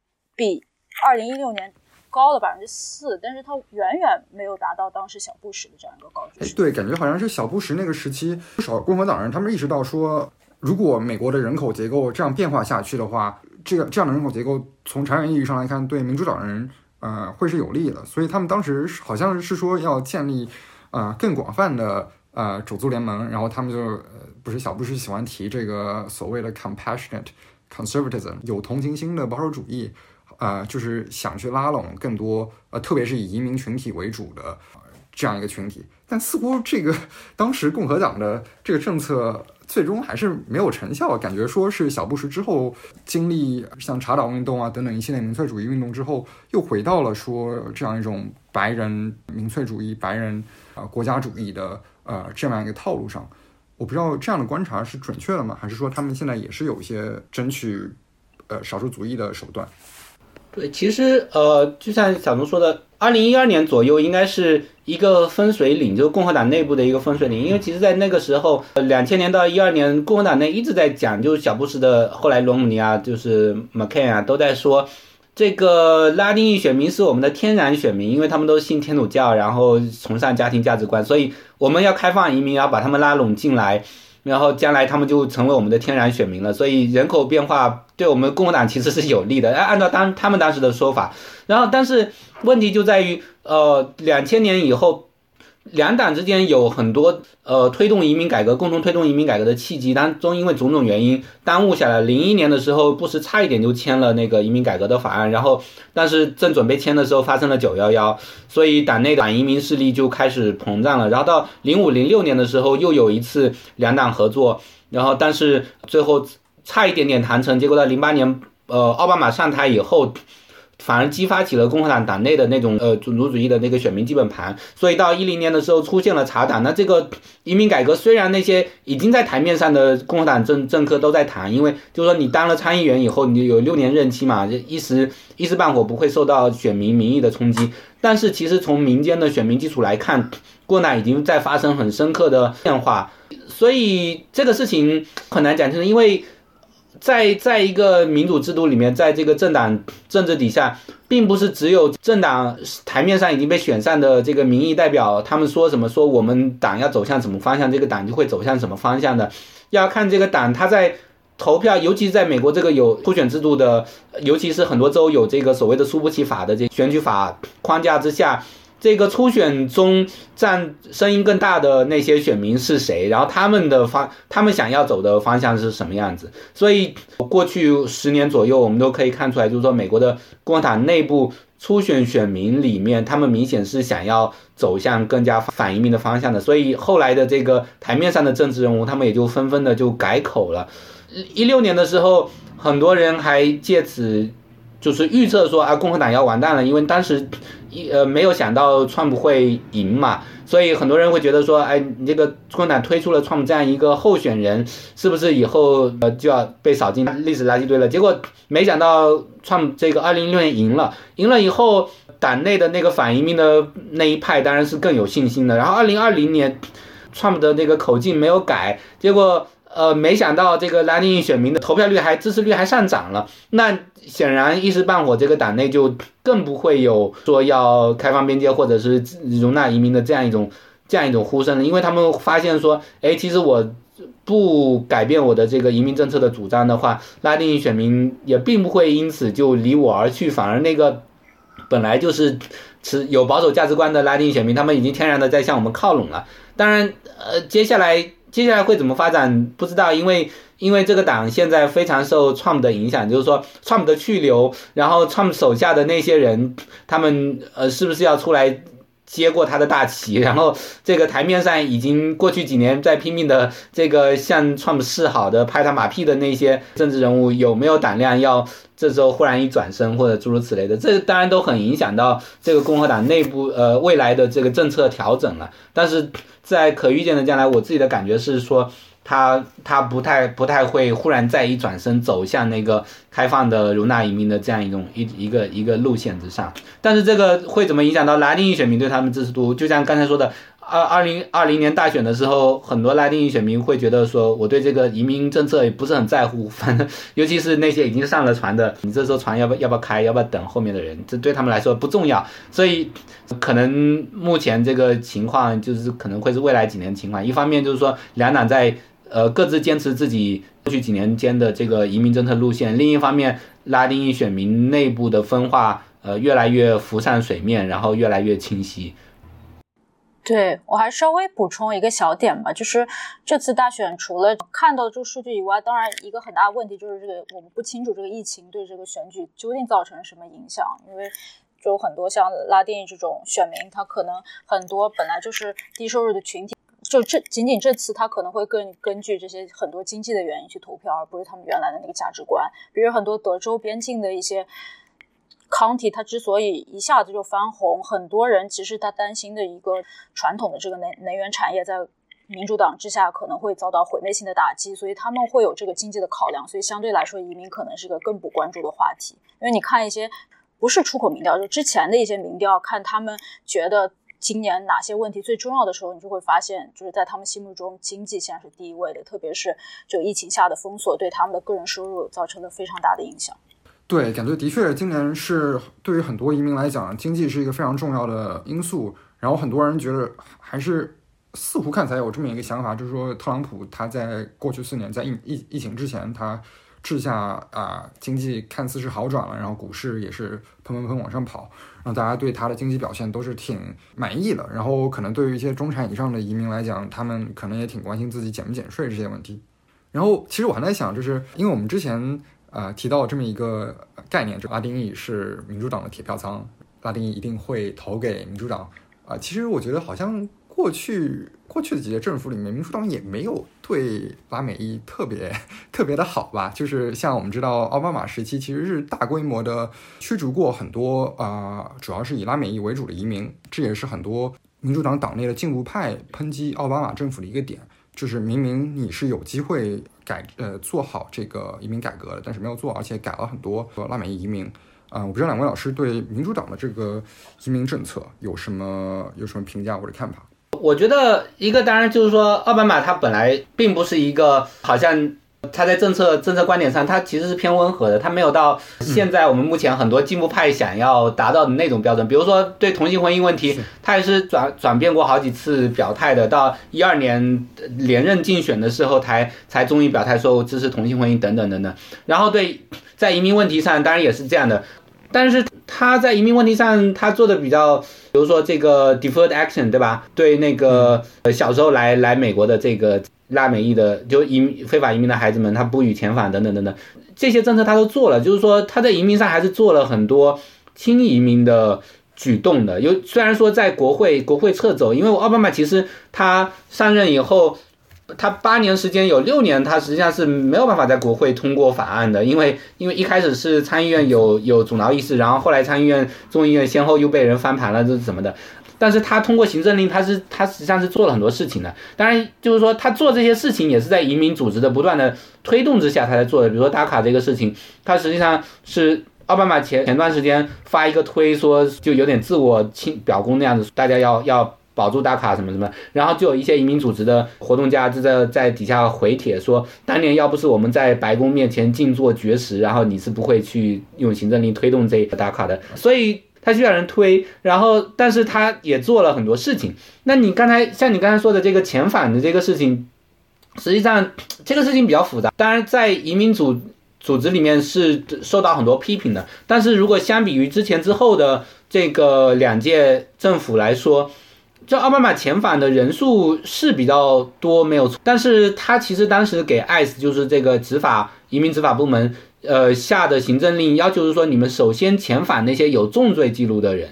比二零一六年。高了百分之四，但是它远远没有达到当时小布什的这样一个高度。
对，感觉好像是小布什那个时期，不少共和党人他们意识到说，如果美国的人口结构这样变化下去的话，这个这样的人口结构从长远意义上来看，对民主党人呃会是有利的。所以他们当时好像是说要建立呃更广泛的呃种族联盟，然后他们就呃不是小布什喜欢提这个所谓的 compassionate conservatism，有同情心的保守主义。呃，就是想去拉拢更多呃，特别是以移民群体为主的呃这样一个群体。但似乎这个当时共和党的这个政策最终还是没有成效，感觉说是小布什之后经历像查岛运动啊等等一系列民粹主义运动之后，又回到了说这样一种白人民粹主义、白人啊国家主义的呃这样一个套路上。我不知道这样的观察是准确的吗？还是说他们现在也是有一些争取呃少数族裔的手段？
其实呃，就像小龙说的，二零一二年左右应该是一个分水岭，就是共和党内部的一个分水岭。因为其实，在那个时候，两千年到一二年，共和党内一直在讲，就是小布什的后来罗姆尼啊，就是 McCain 啊，都在说，这个拉丁裔选民是我们的天然选民，因为他们都信天主教，然后崇尚家庭价值观，所以我们要开放移民，要把他们拉拢进来。然后将来他们就成为我们的天然选民了，所以人口变化对我们共和党其实是有利的。按按照当他们当时的说法，然后但是问题就在于，呃，两千年以后。两党之间有很多呃推动移民改革、共同推动移民改革的契机，当中因为种种原因耽误下来。零一年的时候，布什差一点就签了那个移民改革的法案，然后但是正准备签的时候发生了九幺幺，所以党内的反移民势力就开始膨胀了。然后到零五零六年的时候，又有一次两党合作，然后但是最后差一点点谈成，结果到零八年呃奥巴马上台以后。反而激发起了共和党党内的那种呃种族主义的那个选民基本盘，所以到一零年的时候出现了查党。那这个移民改革虽然那些已经在台面上的共和党政政客都在谈，因为就是说你当了参议员以后，你有六年任期嘛，一时一时半会不会受到选民民意的冲击。但是其实从民间的选民基础来看，共党已经在发生很深刻的变化，所以这个事情很难讲，就是因为。在在一个民主制度里面，在这个政党政治底下，并不是只有政党台面上已经被选上的这个民意代表，他们说什么说我们党要走向什么方向，这个党就会走向什么方向的，要看这个党他在投票，尤其在美国这个有初选制度的，尤其是很多州有这个所谓的输不起法的这选举法框架之下。这个初选中占声音更大的那些选民是谁？然后他们的方，他们想要走的方向是什么样子？所以过去十年左右，我们都可以看出来，就是说美国的共和党内部初选选民里面，他们明显是想要走向更加反移民的方向的。所以后来的这个台面上的政治人物，他们也就纷纷的就改口了。一六年的时候，很多人还借此。就是预测说啊，共和党要完蛋了，因为当时一呃没有想到川普会赢嘛，所以很多人会觉得说，哎，你这个共和党推出了川普这样一个候选人，是不是以后呃就要被扫进历史垃圾堆了？结果没想到川普这个二零一六年赢了，赢了以后，党内的那个反移民的那一派当然是更有信心的。然后二零二零年，川普的那个口径没有改，结果。呃，没想到这个拉丁裔选民的投票率还支持率还上涨了，那显然一时半会这个党内就更不会有说要开放边界或者是容纳移民的这样一种这样一种呼声了，因为他们发现说，哎，其实我不改变我的这个移民政策的主张的话，拉丁裔选民也并不会因此就离我而去，反而那个本来就是持有保守价值观的拉丁裔选民，他们已经天然的在向我们靠拢了。当然，呃，接下来。接下来会怎么发展不知道，因为因为这个党现在非常受 Trump 的影响，就是说 Trump 的去留，然后 Trump 手下的那些人，他们呃是不是要出来接过他的大旗？然后这个台面上已经过去几年在拼命的这个向 Trump 示好的拍他马屁的那些政治人物，有没有胆量要这时候忽然一转身或者诸如此类的？这当然都很影响到这个共和党内部呃未来的这个政策调整了，但是。在可预见的将来，我自己的感觉是说，他他不太不太会忽然再一转身走向那个开放的容纳移民的这样一种一一个一个路线之上。但是这个会怎么影响到拉丁裔选民对他们支持度？就像刚才说的，二二零二零年大选的时候，很多拉丁裔选民会觉得说，我对这个移民政策也不是很在乎，反正尤其是那些已经上了船的，你这艘船要不要不要开，要不要等后面的人，这对他们来说不重要。所以。可能目前这个情况就是可能会是未来几年情况。一方面就是说两党在呃各自坚持自己过去几年间的这个移民政策路线，另一方面拉丁裔选民内部的分化呃越来越浮上水面，然后越来越清晰。
对我还稍微补充一个小点吧，就是这次大选除了看到这个数据以外，当然一个很大的问题就是这个我们不清楚这个疫情对这个选举究竟造成什么影响，因为就很多像拉丁裔这种选民，他可能很多本来就是低收入的群体，就这仅仅这次他可能会更根据这些很多经济的原因去投票，而不是他们原来的那个价值观，比如很多德州边境的一些。County 它之所以一下子就翻红，很多人其实他担心的一个传统的这个能能源产业在民主党之下可能会遭到毁灭性的打击，所以他们会有这个经济的考量，所以相对来说移民可能是个更不关注的话题。因为你看一些不是出口民调，就之前的一些民调，看他们觉得今年哪些问题最重要的时候，你就会发现，就是在他们心目中经济现在是第一位的，特别是就疫情下的封锁对他们的个人收入造成了非常大的影响。
对，感觉的确，今年是对于很多移民来讲，经济是一个非常重要的因素。然后很多人觉得，还是似乎看起来有这么一个想法，就是说，特朗普他在过去四年在疫疫疫情之前，他治下啊经济看似是好转了，然后股市也是砰砰砰往上跑，让大家对他的经济表现都是挺满意的。然后可能对于一些中产以上的移民来讲，他们可能也挺关心自己减不减税这些问题。然后其实我还在想，就是因为我们之前。呃，提到这么一个概念，就拉丁裔是民主党的铁票仓，拉丁裔一定会投给民主党。啊，其实我觉得好像过去过去的几届政府里面，民主党也没有对拉美裔特别 特别的好吧。就是像我们知道，奥巴马时期其实是大规模的驱逐过很多啊，主要是以拉美裔为主的移民，这也是很多民主党党内的进步派抨击奥巴马政府的一个点。就是明明你是有机会改呃做好这个移民改革的，但是没有做，而且改了很多拉美裔移民。啊，我不知道两位老师对民主党的这个移民政策有什么有什么评价或者看法？
我觉得一个当然就是说，奥巴马他本来并不是一个好像。他在政策政策观点上，他其实是偏温和的，他没有到现在我们目前很多进步派想要达到的那种标准。比如说对同性婚姻问题，他也是转转变过好几次表态的。到一二年连任竞选的时候，才才终于表态说支持同性婚姻等等等等。然后对在移民问题上，当然也是这样的。但是他在移民问题上，他做的比较，比如说这个 deferred action，对吧？对那个呃小时候来来美国的这个。拉美裔的就移非法移民的孩子们，他不予遣返等等等等，这些政策他都做了，就是说他在移民上还是做了很多轻移民的举动的。有虽然说在国会国会撤走，因为奥巴马其实他上任以后，他八年时间有六年他实际上是没有办法在国会通过法案的，因为因为一开始是参议院有有阻挠意识，然后后来参议院众议院先后又被人翻盘了，这是什么的。但是他通过行政令，他是他实际上是做了很多事情的。当然，就是说他做这些事情也是在移民组织的不断的推动之下，他才做的。比如说打卡这个事情，他实际上是奥巴马前前段时间发一个推说，就有点自我亲表功那样子，大家要要保住打卡什么什么。然后就有一些移民组织的活动家就在在底下回帖说，当年要不是我们在白宫面前静坐绝食，然后你是不会去用行政令推动这个打卡的。所以。他需要人推，然后，但是他也做了很多事情。那你刚才像你刚才说的这个遣返的这个事情，实际上这个事情比较复杂。当然，在移民组组织里面是受到很多批评的。但是如果相比于之前之后的这个两届政府来说，就奥巴马遣返的人数是比较多，没有错。但是他其实当时给 ICE 就是这个执法移民执法部门。呃，下的行政令要求是说，你们首先遣返那些有重罪记录的人，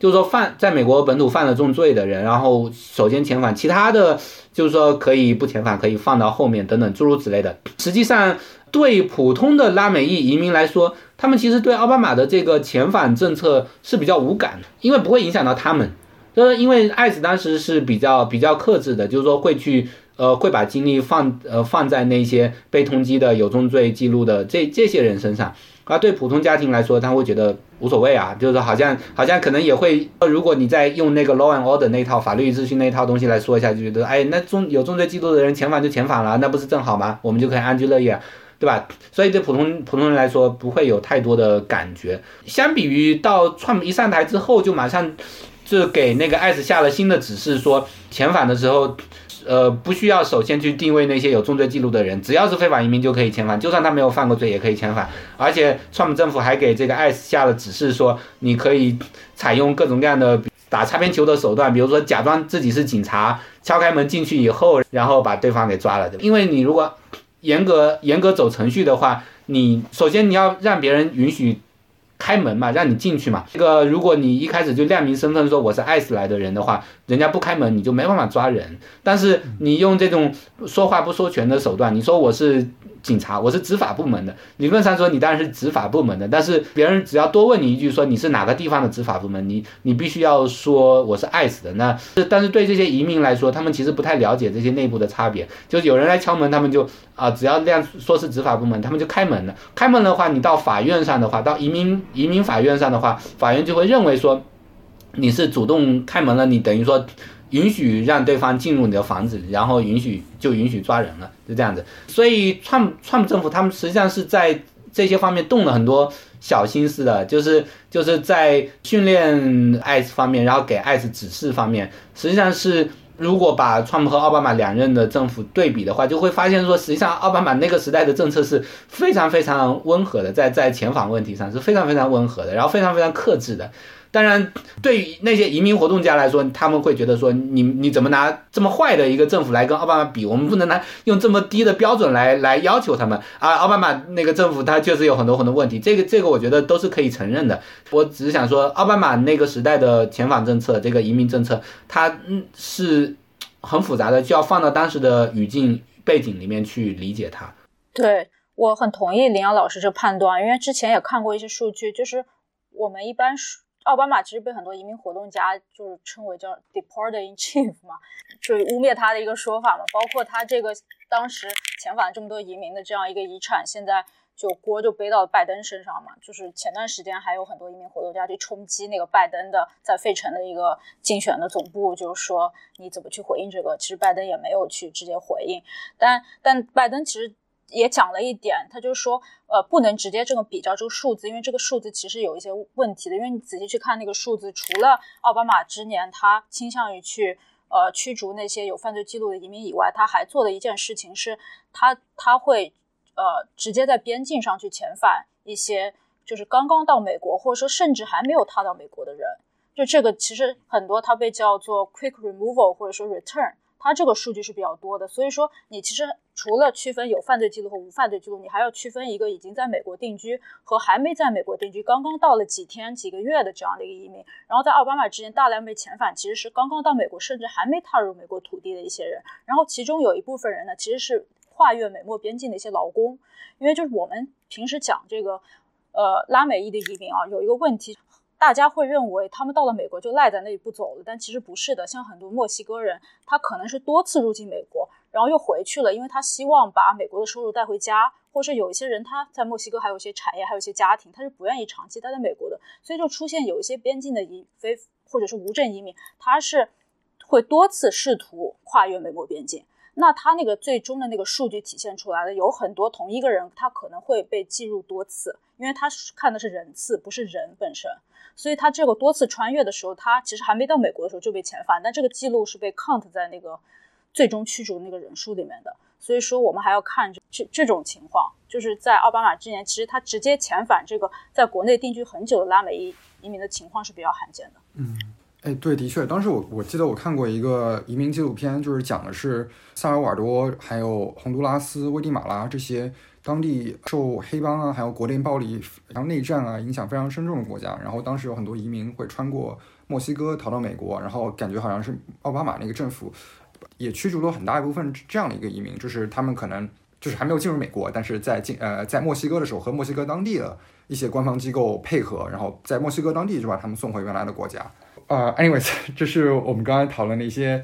就是说犯在美国本土犯了重罪的人，然后首先遣返，其他的就是说可以不遣返，可以放到后面等等诸如此类的。实际上，对普通的拉美裔移民来说，他们其实对奥巴马的这个遣返政策是比较无感的，因为不会影响到他们。就是因为艾斯当时是比较比较克制的，就是说会去。呃，会把精力放呃放在那些被通缉的有重罪记录的这这些人身上，而对普通家庭来说，他会觉得无所谓啊，就是说好像好像可能也会，如果你在用那个 law and order 那套法律秩序那套东西来说一下，就觉得哎，那重有重罪记录的人遣返就遣返了，那不是正好吗？我们就可以安居乐业，对吧？所以对普通普通人来说，不会有太多的感觉。相比于到川一上台之后，就马上就给那个艾斯下了新的指示，说遣返的时候。呃，不需要首先去定位那些有重罪记录的人，只要是非法移民就可以遣返，就算他没有犯过罪也可以遣返。而且，川普政府还给这个艾斯下了指示，说你可以采用各种各样的打擦边球的手段，比如说假装自己是警察，敲开门进去以后，然后把对方给抓了。因为你如果严格严格走程序的话，你首先你要让别人允许开门嘛，让你进去嘛。这个如果你一开始就亮明身份说我是爱斯来的人的话，人家不开门你就没办法抓人。但是你用这种说话不说全的手段，你说我是。警察，我是执法部门的。理论上说，你当然是执法部门的，但是别人只要多问你一句，说你是哪个地方的执法部门，你你必须要说我是爱死的。那但是对这些移民来说，他们其实不太了解这些内部的差别。就是有人来敲门，他们就啊，只要这样说是执法部门，他们就开门了。开门的话，你到法院上的话，到移民移民法院上的话，法院就会认为说你是主动开门了，你等于说。允许让对方进入你的房子，然后允许就允许抓人了，就这样子。所以川川普政府他们实际上是在这些方面动了很多小心思的，就是就是在训练艾斯方面，然后给艾斯指示方面，实际上是如果把川普和奥巴马两任的政府对比的话，就会发现说，实际上奥巴马那个时代的政策是非常非常温和的，在在遣返问题上是非常非常温和的，然后非常非常克制的。当然，对于那些移民活动家来说，他们会觉得说，你你怎么拿这么坏的一个政府来跟奥巴马比？我们不能拿用这么低的标准来来要求他们啊！奥巴马那个政府，他确实有很多很多问题，这个这个我觉得都是可以承认的。我只是想说，奥巴马那个时代的遣返政策，这个移民政策，它嗯是很复杂的，就要放到当时的语境背景里面去理解它。
对我很同意林阳老师这判断，因为之前也看过一些数据，就是我们一般奥巴马其实被很多移民活动家就是称为叫 deporter in chief 嘛，就是污蔑他的一个说法嘛。包括他这个当时遣返这么多移民的这样一个遗产，现在就锅就背到拜登身上嘛。就是前段时间还有很多移民活动家去冲击那个拜登的在费城的一个竞选的总部，就是说你怎么去回应这个？其实拜登也没有去直接回应，但但拜登其实。也讲了一点，他就说，呃，不能直接这么比较这个数字，因为这个数字其实有一些问题的。因为你仔细去看那个数字，除了奥巴马之年他倾向于去呃驱逐那些有犯罪记录的移民以外，他还做的一件事情是，他他会呃直接在边境上去遣返一些就是刚刚到美国或者说甚至还没有踏到美国的人。就这个其实很多，它被叫做 quick removal 或者说 return。它这个数据是比较多的，所以说你其实除了区分有犯罪记录和无犯罪记录，你还要区分一个已经在美国定居和还没在美国定居、刚刚到了几天几个月的这样的一个移民。然后在奥巴马之前大量被遣返，其实是刚刚到美国，甚至还没踏入美国土地的一些人。然后其中有一部分人呢，其实是跨越美墨边境的一些劳工，因为就是我们平时讲这个，呃，拉美裔的移民啊，有一个问题。大家会认为他们到了美国就赖在那里不走了，但其实不是的。像很多墨西哥人，他可能是多次入境美国，然后又回去了，因为他希望把美国的收入带回家，或是有一些人他在墨西哥还有一些产业，还有一些家庭，他是不愿意长期待在美国的，所以就出现有一些边境的移非或者是无证移民，他是会多次试图跨越美国边境。那他那个最终的那个数据体现出来的，有很多同一个人他可能会被记入多次，因为他看的是人次，不是人本身。所以他这个多次穿越的时候，他其实还没到美国的时候就被遣返，但这个记录是被 count 在那个最终驱逐那个人数里面的。所以说，我们还要看这这种情况，就是在奥巴马之前，其实他直接遣返这个在国内定居很久的拉美裔移民的情况是比较罕见的。
嗯，哎，对，的确，当时我我记得我看过一个移民纪录片，就是讲的是萨尔瓦多、还有洪都拉斯、危地马拉这些。当地受黑帮啊，还有国内暴力、然后内战啊影响非常深重的国家。然后当时有很多移民会穿过墨西哥逃到美国，然后感觉好像是奥巴马那个政府也驱逐了很大一部分这样的一个移民，就是他们可能就是还没有进入美国，但是在进呃在墨西哥的时候和墨西哥当地的一些官方机构配合，然后在墨西哥当地就把他们送回原来的国家。呃，anyways，这是我们刚才讨论的一些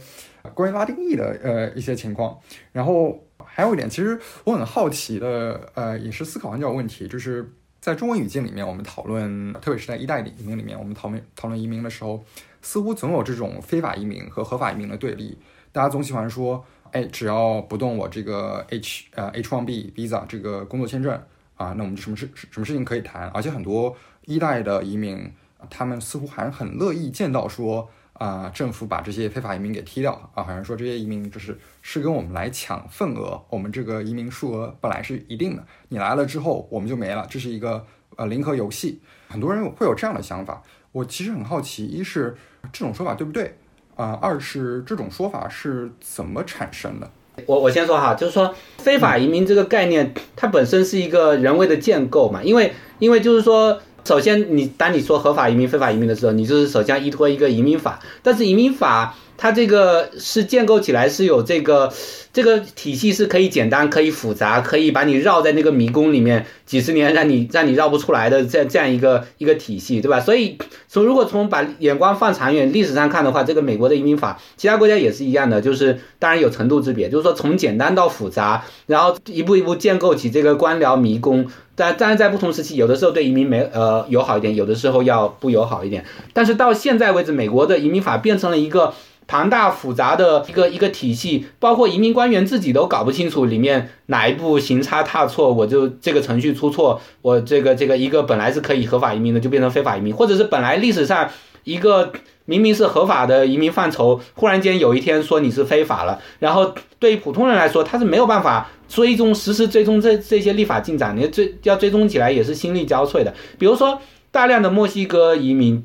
关于拉丁裔的呃一些情况，然后。还有一点，其实我很好奇的，呃，也是思考很久问题，就是在中文语境里面，我们讨论，特别是在一代移民里面，我们讨论讨论移民的时候，似乎总有这种非法移民和合法移民的对立。大家总喜欢说，哎，只要不动我这个 H 呃 H1B visa 这个工作签证啊，那我们什么事什么事情可以谈？而且很多一代的移民，他们似乎还很乐意见到说。啊，政府把这些非法移民给踢掉啊，好像说这些移民就是是跟我们来抢份额，我们这个移民数额本来是一定的，你来了之后我们就没了，这是一个呃零和游戏，很多人会有这样的想法。我其实很好奇，一是这种说法对不对啊、二是这种说法是怎么产生的？
我我先说哈，就是说非法移民这个概念，它本身是一个人为的建构嘛，因为因为就是说，首先你当你说合法移民、非法移民的时候，你就是首先依托一个移民法，但是移民法它这个是建构起来是有这个这个体系是可以简单、可以复杂、可以把你绕在那个迷宫里面几十年让你让你绕不出来的这样这样一个一个体系，对吧？所以从如果从把眼光放长远，历史上看的话，这个美国的移民法，其他国家也是一样的，就是当然有程度之别，就是说从简单到复杂，然后一步一步建构起这个官僚迷宫。但当然在不同时期，有的时候对移民没呃友好一点，有的时候要不友好一点。但是到现在为止，美国的移民法变成了一个。庞大复杂的一个一个体系，包括移民官员自己都搞不清楚里面哪一步行差踏错，我就这个程序出错，我这个这个一个本来是可以合法移民的就变成非法移民，或者是本来历史上一个明明是合法的移民范畴，忽然间有一天说你是非法了，然后对于普通人来说，他是没有办法追踪实时追踪这这些立法进展，你追要追踪起来也是心力交瘁的。比如说大量的墨西哥移民。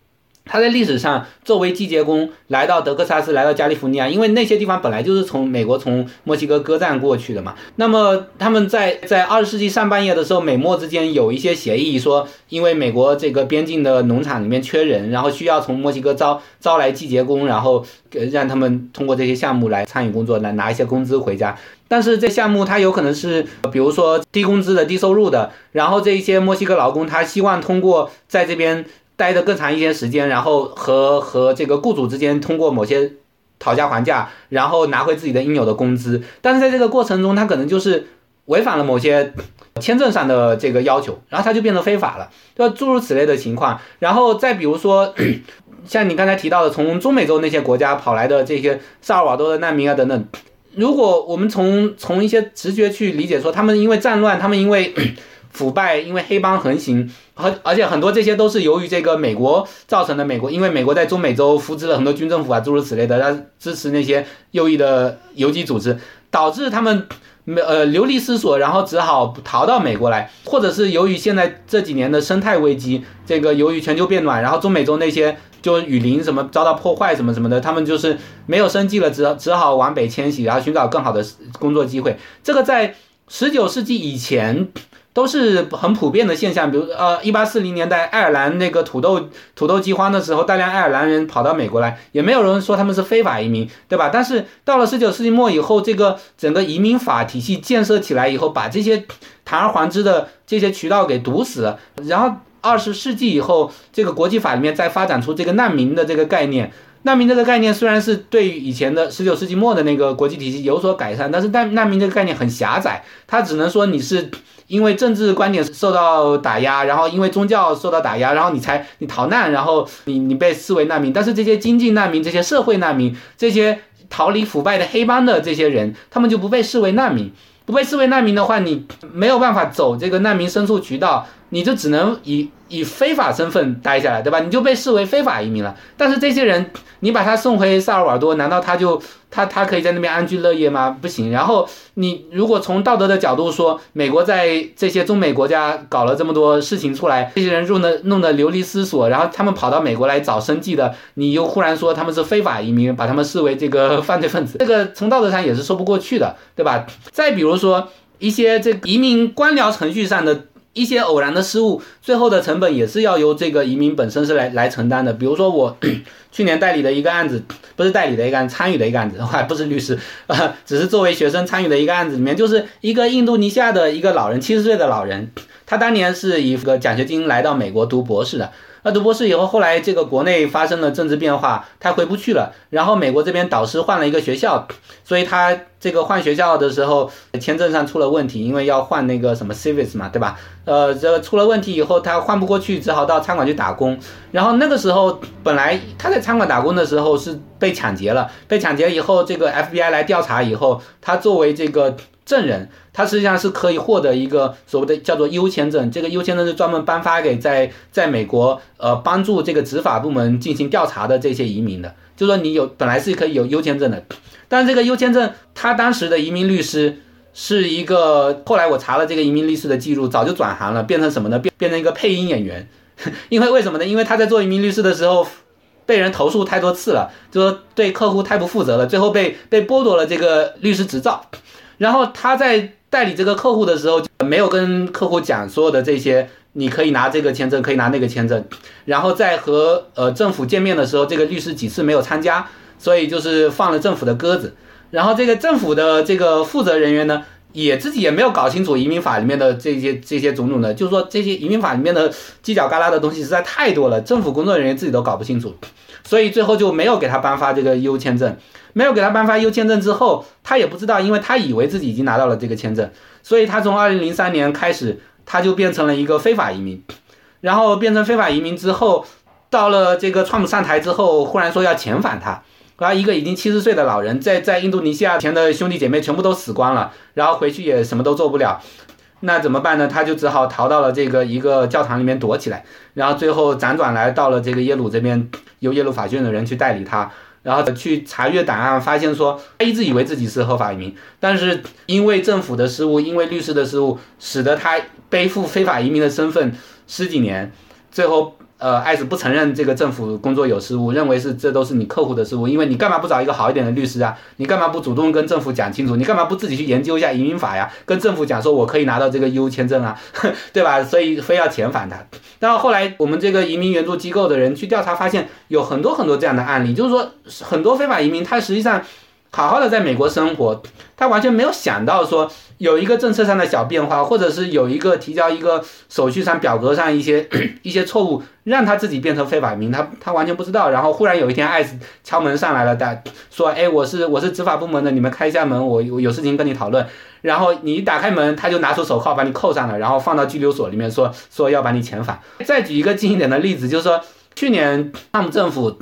他在历史上作为季节工来到德克萨斯，来到加利福尼亚，因为那些地方本来就是从美国从墨西哥割占过去的嘛。那么他们在在二十世纪上半叶的时候，美墨之间有一些协议，说因为美国这个边境的农场里面缺人，然后需要从墨西哥招招来季节工，然后让他们通过这些项目来参与工作，来拿一些工资回家。但是这项目它有可能是，比如说低工资的、低收入的，然后这一些墨西哥劳工他希望通过在这边。待的更长一些时间，然后和和这个雇主之间通过某些讨价还价，然后拿回自己的应有的工资。但是在这个过程中，他可能就是违反了某些签证上的这个要求，然后他就变成非法了，就诸如此类的情况。然后再比如说，像你刚才提到的，从中美洲那些国家跑来的这些萨尔瓦多的难民啊等等，如果我们从从一些直觉去理解说，他们因为战乱，他们因为腐败，因为黑帮横行。而而且很多这些都是由于这个美国造成的。美国因为美国在中美洲扶植了很多军政府啊，诸如此类的，他支持那些右翼的游击组织，导致他们呃流离失所，然后只好逃到美国来，或者是由于现在这几年的生态危机，这个由于全球变暖，然后中美洲那些就雨林什么遭到破坏什么什么的，他们就是没有生计了，只只好往北迁徙，然后寻找更好的工作机会。这个在十九世纪以前。都是很普遍的现象，比如呃，一八四零年代爱尔兰那个土豆土豆饥荒的时候，大量爱尔兰人跑到美国来，也没有人说他们是非法移民，对吧？但是到了十九世纪末以后，这个整个移民法体系建设起来以后，把这些堂而皇之的这些渠道给堵死了。然后二十世纪以后，这个国际法里面再发展出这个难民的这个概念。难民这个概念虽然是对于以前的十九世纪末的那个国际体系有所改善，但是难难民这个概念很狭窄，它只能说你是。因为政治观点受到打压，然后因为宗教受到打压，然后你才你逃难，然后你你被视为难民。但是这些经济难民、这些社会难民、这些逃离腐败的黑帮的这些人，他们就不被视为难民。不被视为难民的话，你没有办法走这个难民申诉渠道，你就只能以以非法身份待下来，对吧？你就被视为非法移民了。但是这些人，你把他送回萨尔瓦多，难道他就？他他可以在那边安居乐业吗？不行。然后你如果从道德的角度说，美国在这些中美国家搞了这么多事情出来，这些人弄得弄得流离失所，然后他们跑到美国来找生计的，你又忽然说他们是非法移民，把他们视为这个犯罪分子，这个从道德上也是说不过去的，对吧？再比如说一些这移民官僚程序上的。一些偶然的失误，最后的成本也是要由这个移民本身是来来承担的。比如说我 去年代理的一个案子，不是代理的一个案子，参与的一个案子，我还不是律师啊，只是作为学生参与的一个案子。里面就是一个印度尼西亚的一个老人，七十岁的老人，他当年是以一个奖学金来到美国读博士的。那读博士以后，后来这个国内发生了政治变化，他回不去了。然后美国这边导师换了一个学校，所以他这个换学校的时候，签证上出了问题，因为要换那个什么 civis 嘛，对吧？呃，这出了问题以后，他换不过去，只好到餐馆去打工。然后那个时候，本来他在餐馆打工的时候是被抢劫了，被抢劫以后，这个 FBI 来调查以后，他作为这个。证人，他实际上是可以获得一个所谓的叫做优签证，这个优签证是专门颁发给在在美国呃帮助这个执法部门进行调查的这些移民的，就说你有本来是可以有优签证的，但这个优签证他当时的移民律师是一个，后来我查了这个移民律师的记录，早就转行了，变成什么呢？变变成一个配音演员。因为为什么呢？因为他在做移民律师的时候。被人投诉太多次了，就说对客户太不负责了，最后被被剥夺了这个律师执照。然后他在代理这个客户的时候，没有跟客户讲所有的这些，你可以拿这个签证，可以拿那个签证。然后在和呃政府见面的时候，这个律师几次没有参加，所以就是放了政府的鸽子。然后这个政府的这个负责人员呢？也自己也没有搞清楚移民法里面的这些这些种种的，就是说这些移民法里面的犄角旮旯的东西实在太多了，政府工作人员自己都搞不清楚，所以最后就没有给他颁发这个 U 签证，没有给他颁发 U 签证之后，他也不知道，因为他以为自己已经拿到了这个签证，所以他从二零零三年开始，他就变成了一个非法移民，然后变成非法移民之后，到了这个川普上台之后，忽然说要遣返他。然后一个已经七十岁的老人，在在印度尼西亚前的兄弟姐妹全部都死光了，然后回去也什么都做不了，那怎么办呢？他就只好逃到了这个一个教堂里面躲起来，然后最后辗转来到了这个耶鲁这边，由耶鲁法学院的人去代理他，然后去查阅档案，发现说他一直以为自己是合法移民，但是因为政府的失误，因为律师的失误，使得他背负非法移民的身份十几年，最后。呃，爱子不承认这个政府工作有失误，认为是这都是你客户的失误，因为你干嘛不找一个好一点的律师啊？你干嘛不主动跟政府讲清楚？你干嘛不自己去研究一下移民法呀？跟政府讲说我可以拿到这个 U 签证啊，对吧？所以非要遣返他。然后后来我们这个移民援助机构的人去调查，发现有很多很多这样的案例，就是说很多非法移民他实际上好好的在美国生活，他完全没有想到说。有一个政策上的小变化，或者是有一个提交一个手续上表格上一些 一些错误，让他自己变成非法民，他他完全不知道。然后忽然有一天，艾斯敲门上来了，的说：“哎，我是我是执法部门的，你们开一下门，我我有事情跟你讨论。”然后你一打开门，他就拿出手铐把你扣上了，然后放到拘留所里面，说说要把你遣返。再举一个近一点的例子，就是说去年他们政府。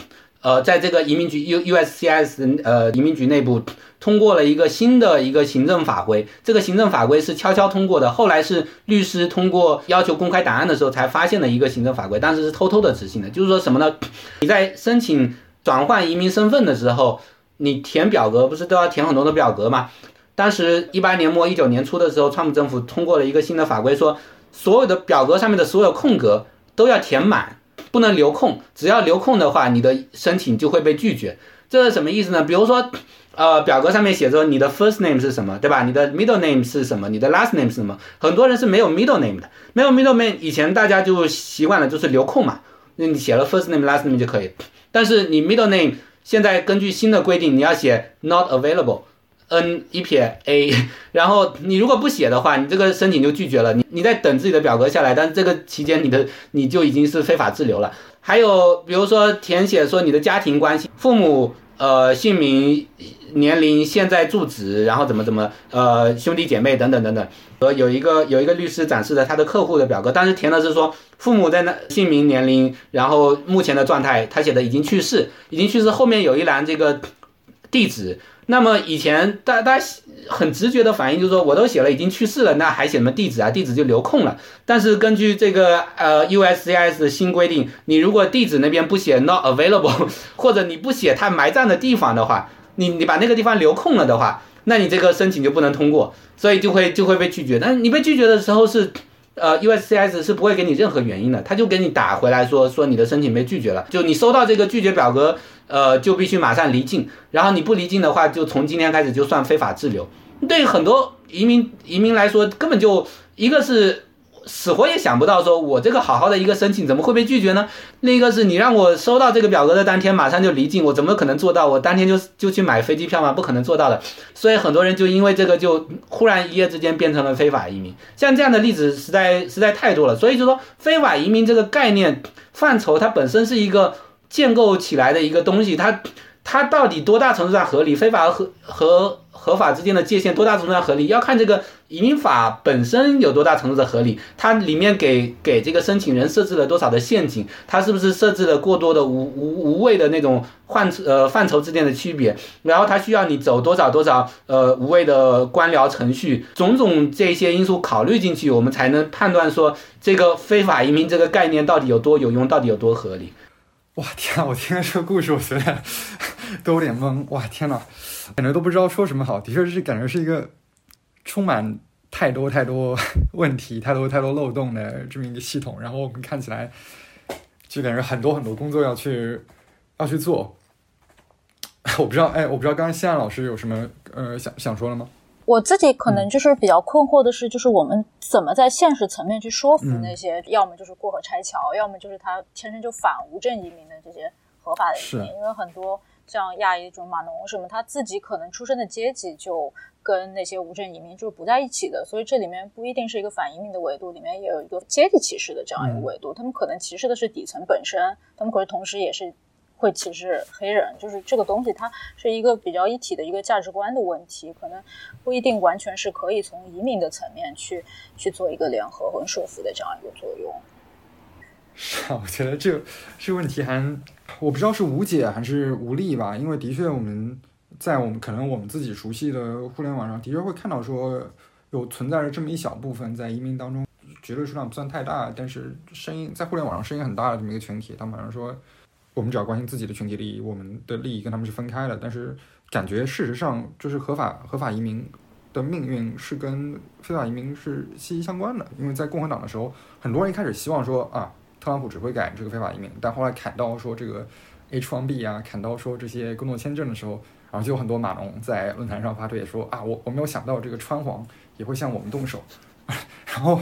呃，在这个移民局 U U S C S 呃移民局内部通过了一个新的一个行政法规，这个行政法规是悄悄通过的，后来是律师通过要求公开档案的时候才发现的一个行政法规，当时是偷偷的执行的。就是说什么呢？你在申请转换移民身份的时候，你填表格不是都要填很多的表格吗？当时一八年末一九年初的时候，川普政府通过了一个新的法规，说所有的表格上面的所有空格都要填满。不能留空，只要留空的话，你的申请就会被拒绝。这是什么意思呢？比如说，呃，表格上面写着你的 first name 是什么，对吧？你的 middle name 是什么？你的 last name 是什么？很多人是没有 middle name 的，没有 middle name，以前大家就习惯了就是留空嘛，那你写了 first name last name 就可以。但是你 middle name 现在根据新的规定，你要写 not available。N 一撇 a，然后你如果不写的话，你这个申请就拒绝了。你你在等自己的表格下来，但是这个期间你的你就已经是非法滞留了。还有比如说填写说你的家庭关系，父母呃姓名、年龄、现在住址，然后怎么怎么呃兄弟姐妹等等等等。呃有一个有一个律师展示的他的客户的表格，当时填的是说父母在那姓名、年龄，然后目前的状态，他写的已经去世，已经去世，后面有一栏这个地址。那么以前大大家很直觉的反应就是说，我都写了已经去世了，那还写什么地址啊？地址就留空了。但是根据这个呃 USCIS 的新规定，你如果地址那边不写 not available，或者你不写他埋葬的地方的话，你你把那个地方留空了的话，那你这个申请就不能通过，所以就会就会被拒绝。但是你被拒绝的时候是。呃，USCIS 是不会给你任何原因的，他就给你打回来说说你的申请被拒绝了，就你收到这个拒绝表格，呃，就必须马上离境，然后你不离境的话，就从今天开始就算非法滞留。对很多移民移民来说，根本就一个是。死活也想不到，说我这个好好的一个申请怎么会被拒绝呢？另一个是你让我收到这个表格的当天马上就离境，我怎么可能做到？我当天就就去买飞机票吗？不可能做到的。所以很多人就因为这个就忽然一夜之间变成了非法移民。像这样的例子实在实在太多了。所以就说非法移民这个概念范畴，它本身是一个建构起来的一个东西，它它到底多大程度上合理？非法和和合法之间的界限多大程度上合理？要看这个移民法本身有多大程度的合理，它里面给给这个申请人设置了多少的陷阱，它是不是设置了过多的无无无谓的那种范呃范畴之间的区别？然后它需要你走多少多少呃无谓的官僚程序，种种这些因素考虑进去，我们才能判断说这个非法移民这个概念到底有多有用，到底有多合理。
哇天啊！我听了这个故事，我觉得都有点懵。哇天呐，感觉都不知道说什么好。的确是感觉是一个充满太多太多问题、太多太多漏洞的这么一个系统。然后我们看起来就感觉很多很多工作要去要去做。我不知道，哎，我不知道刚才西安老师有什么呃想想说的吗？
我自己可能就是比较困惑的是，就是我们怎么在现实层面去说服那些要么就是过河拆桥，要么就是他天生就反无证移民的这些合法的移民，因为很多像亚裔这种码农什么，他自己可能出生的阶级就跟那些无证移民就是不在一起的，所以这里面不一定是一个反移民的维度，里面也有一个阶级歧视的这样一个维度，他们可能歧视的是底层本身，他们可是同时也是。会歧视黑人，就是这个东西，它是一个比较一体的一个价值观的问题，可能不一定完全是可以从移民的层面去去做一个联合和说服的这样一个作用。
是啊，我觉得这这个问题还我不知道是无解还是无力吧，因为的确我们在我们可能我们自己熟悉的互联网上的确会看到说有存在着这么一小部分在移民当中绝对数量不算太大，但是声音在互联网上声音很大的这么一个群体，他们好像说。我们只要关心自己的群体利益，我们的利益跟他们是分开的。但是感觉事实上，就是合法合法移民的命运是跟非法移民是息息相关的。因为在共和党的时候，很多人一开始希望说啊，特朗普只会改这个非法移民，但后来砍到说这个 H1B 啊，砍到说这些工作签证的时候，然后就有很多码农在论坛上发推说啊，我我没有想到这个川黄也会向我们动手。然后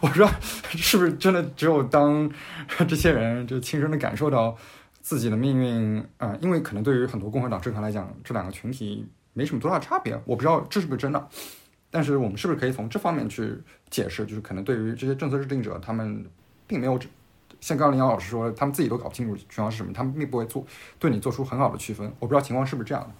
我说是不是真的只有当这些人就亲身的感受到。自己的命运，啊，因为可能对于很多共和党政客来讲，这两个群体没什么多大差别。我不知道这是不是真的，但是我们是不是可以从这方面去解释？就是可能对于这些政策制定者，他们并没有像刚刚林阳老师说，他们自己都搞不清楚情况是什么，他们并不会做对你做出很好的区分。我不知道情况是不是这样的。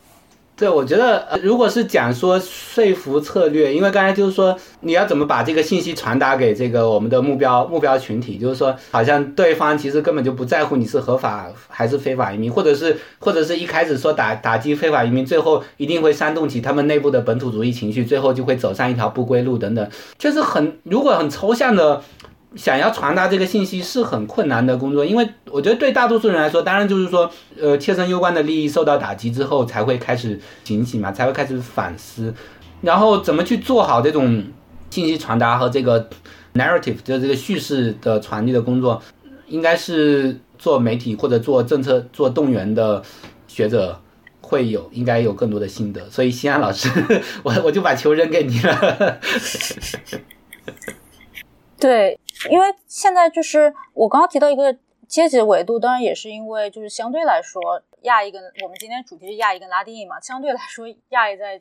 对，我觉得，如果是讲说说服策略，因为刚才就是说你要怎么把这个信息传达给这个我们的目标目标群体，就是说好像对方其实根本就不在乎你是合法还是非法移民，或者是或者是一开始说打打击非法移民，最后一定会煽动起他们内部的本土主义情绪，最后就会走上一条不归路等等，就是很如果很抽象的。想要传达这个信息是很困难的工作，因为我觉得对大多数人来说，当然就是说，呃，切身攸关的利益受到打击之后，才会开始警醒嘛，才会开始反思，然后怎么去做好这种信息传达和这个 narrative 就是这个叙事的传递的工作，应该是做媒体或者做政策做动员的学者会有应该有更多的心得。所以西安老师，我我就把球扔给你了。
对。因为现在就是我刚刚提到一个阶级维度，当然也是因为就是相对来说，亚裔跟我们今天主题是亚裔跟拉丁裔嘛，相对来说，亚裔在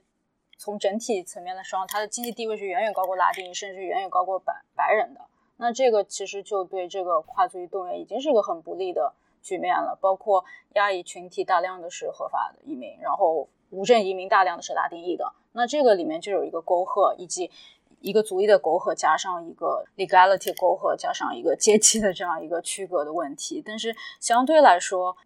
从整体层面来说，它的经济地位是远远高过拉丁裔，甚至远远高过白白人的。那这个其实就对这个跨族裔动员已经是一个很不利的局面了。包括亚裔群体大量的是合法的移民，然后无证移民大量的是拉丁裔的，那这个里面就有一个沟壑，以及。一个族裔的沟壑，加上一个 legality 沟壑，加上一个阶级的这样一个区隔的问题。但是相对来说，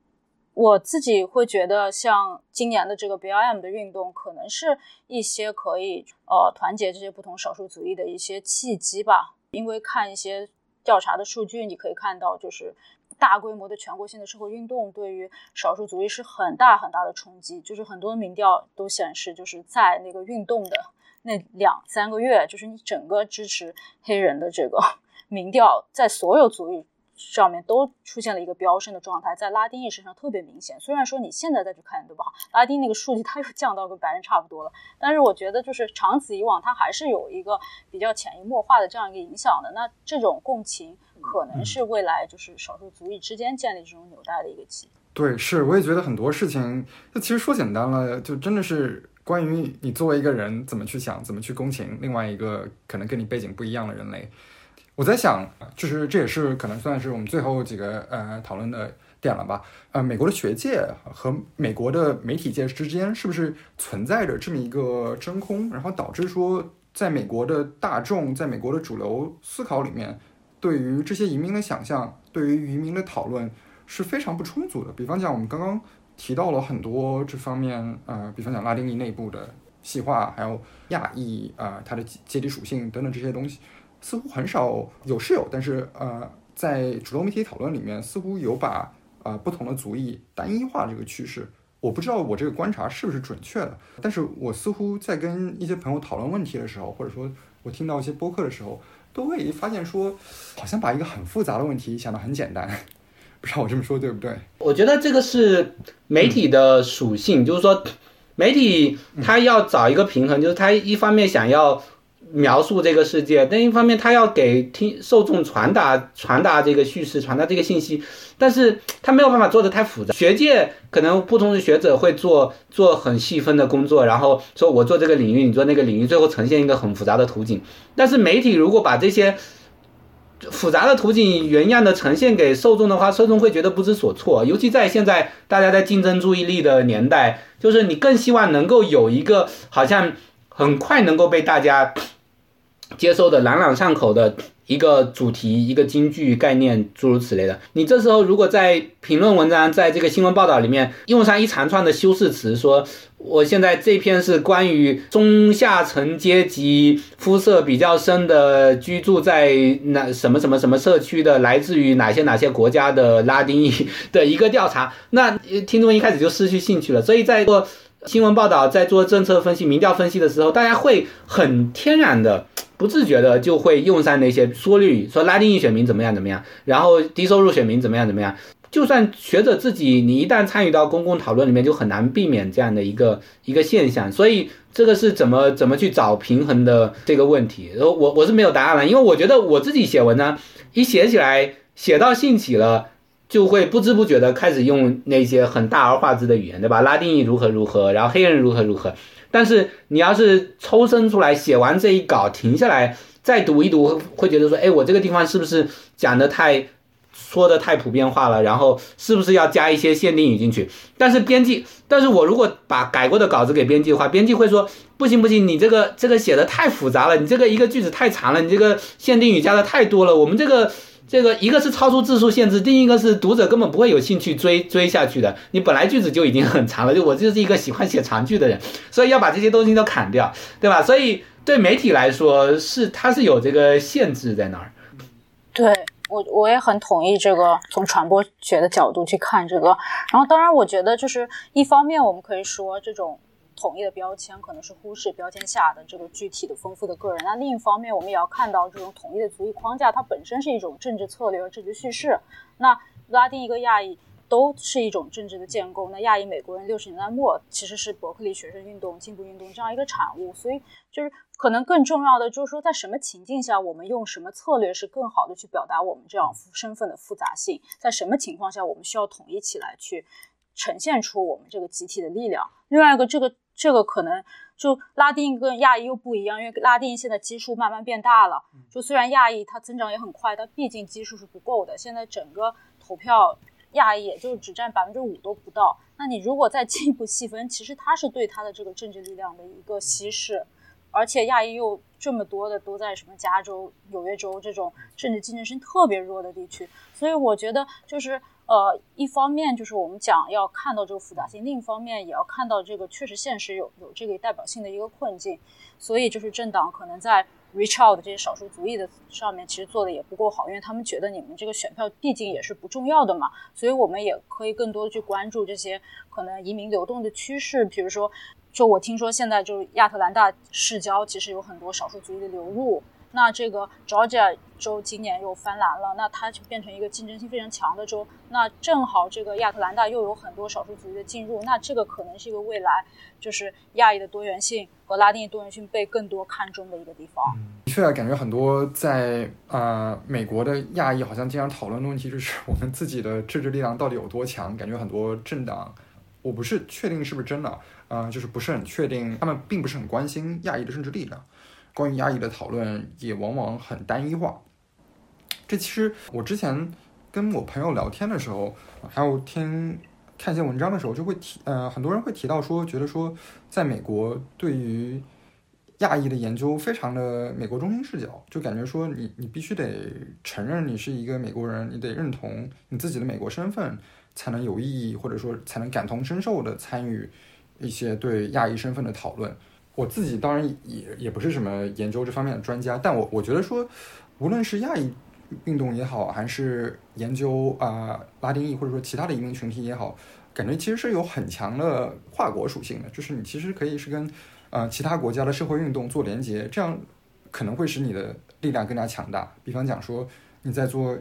我自己会觉得，像今年的这个 BLM 的运动，可能是一些可以呃团结这些不同少数族裔的一些契机吧。因为看一些调查的数据，你可以看到，就是大规模的全国性的社会运动对于少数族裔是很大很大的冲击。就是很多民调都显示，就是在那个运动的。那两三个月，就是你整个支持黑人的这个 民调，在所有族裔上面都出现了一个飙升的状态，在拉丁裔身上特别明显。虽然说你现在再去看，对吧？拉丁那个数据它又降到跟白人差不多了，但是我觉得就是长此以往，它还是有一个比较潜移默化的这样一个影响的。那这种共情可能是未来就是少数族裔之间建立这种纽带的一个机。
对，是，我也觉得很多事情，那其实说简单了，就真的是。关于你作为一个人怎么去想，怎么去共情另外一个可能跟你背景不一样的人类，我在想，就是这也是可能算是我们最后几个呃讨论的点了吧？呃，美国的学界和美国的媒体界之间是不是存在着这么一个真空，然后导致说，在美国的大众，在美国的主流思考里面，对于这些移民的想象，对于移民的讨论是非常不充足的。比方讲，我们刚刚。提到了很多这方面，呃，比方讲拉丁裔内部的细化，还有亚裔啊，它的阶级属性等等这些东西，似乎很少有是有，但是呃，在主流媒体讨论里面，似乎有把啊不同的族裔单一化这个趋势。我不知道我这个观察是不是准确的，但是我似乎在跟一些朋友讨论问题的时候，或者说我听到一些播客的时候，都会发现说，好像把一个很复杂的问题想得很简单。不知道我这么说对不对？
我觉得这个是媒体的属性，就是说，媒体它要找一个平衡，就是它一方面想要描述这个世界，另一方面它要给听受众传达传达这个叙事，传达这个信息，但是它没有办法做的太复杂。学界可能不同的学者会做做很细分的工作，然后说我做这个领域，你做那个领域，最后呈现一个很复杂的图景。但是媒体如果把这些复杂的途径原样的呈现给受众的话，受众会觉得不知所措。尤其在现在大家在竞争注意力的年代，就是你更希望能够有一个好像很快能够被大家接收的朗朗上口的一个主题、一个金句概念，诸如此类的。你这时候如果在评论文章、在这个新闻报道里面用上一长串的修饰词，说。我现在这篇是关于中下层阶级肤色比较深的居住在哪什么什么什么社区的，来自于哪些哪些国家的拉丁裔的一个调查。那听众一开始就失去兴趣了。所以在做新闻报道、在做政策分析、民调分析的时候，大家会很天然的、不自觉的就会用上那些缩略，说拉丁裔选民怎么样怎么样，然后低收入选民怎么样怎么样。就算学者自己，你一旦参与到公共讨论里面，就很难避免这样的一个一个现象。所以这个是怎么怎么去找平衡的这个问题，然后我我是没有答案了，因为我觉得我自己写文章一写起来，写到兴起了，就会不知不觉的开始用那些很大而化之的语言，对吧？拉丁语如何如何，然后黑人如何如何。但是你要是抽身出来写完这一稿，停下来再读一读，会觉得说，哎，我这个地方是不是讲的太？说的太普遍化了，然后是不是要加一些限定语进去？但是编辑，但是我如果把改过的稿子给编辑的话，编辑会说不行不行，你这个这个写的太复杂了，你这个一个句子太长了，你这个限定语加的太多了。我们这个这个一个是超出字数限制，另一个是读者根本不会有兴趣追追下去的。你本来句子就已经很长了，就我就是一个喜欢写长句的人，所以要把这些东西都砍掉，对吧？所以对媒体来说是它是有这个限制在那儿。
对。我我也很同意这个从传播学的角度去看这个，然后当然我觉得就是一方面我们可以说这种统一的标签可能是忽视标签下的这个具体的丰富的个人，那另一方面我们也要看到这种统一的族裔框架它本身是一种政治策略和政治叙事，那拉丁一个亚裔。都是一种政治的建构。那亚裔美国人六十年代末其实是伯克利学生运动、进步运动这样一个产物，所以就是可能更重要的就是说，在什么情境下我们用什么策略是更好的去表达我们这样身份的复杂性，在什么情况下我们需要统一起来去呈现出我们这个集体的力量。另外一个，这个这个可能就拉丁跟亚裔又不一样，因为拉丁现在基数慢慢变大了。就虽然亚裔它增长也很快，但毕竟基数是不够的。现在整个投票。亚裔也就只占百分之五都不到，那你如果再进一步细分，其实它是对它的这个政治力量的一个稀释，而且亚裔又这么多的都在什么加州、纽约州这种政治竞争性特别弱的地区，所以我觉得就是呃，一方面就是我们讲要看到这个复杂性，另一方面也要看到这个确实现实有有这个代表性的一个困境，所以就是政党可能在。reach out 这些少数族裔的上面其实做的也不够好，因为他们觉得你们这个选票毕竟也是不重要的嘛，所以我们也可以更多的去关注这些可能移民流动的趋势，比如说，就我听说现在就亚特兰大市郊其实有很多少数族裔的流入。那这个 Georgia 州今年又翻蓝了，那它就变成一个竞争性非常强的州。那正好这个亚特兰大又有很多少数族裔的进入，那这个可能是一个未来就是亚裔的多元性和拉丁裔多元性被更多看重的一个地方。
的确，感觉很多在呃美国的亚裔好像经常讨论的问题就是我们自己的政治力量到底有多强？感觉很多政党，我不是确定是不是真的，嗯，就是不是很确定，他们并不是很关心亚裔的政治力量。关于亚裔的讨论也往往很单一化，这其实我之前跟我朋友聊天的时候，还有听看一些文章的时候，就会提，呃，很多人会提到说，觉得说，在美国对于亚裔的研究非常的美国中心视角，就感觉说你你必须得承认你是一个美国人，你得认同你自己的美国身份，才能有意义，或者说才能感同身受的参与一些对亚裔身份的讨论。我自己当然也也不是什么研究这方面的专家，但我我觉得说，无论是亚裔运动也好，还是研究啊拉丁裔或者说其他的移民群体也好，感觉其实是有很强的跨国属性的，就是你其实可以是跟呃其他国家的社会运动做连接，这样可能会使你的力量更加强大。比方讲说你在做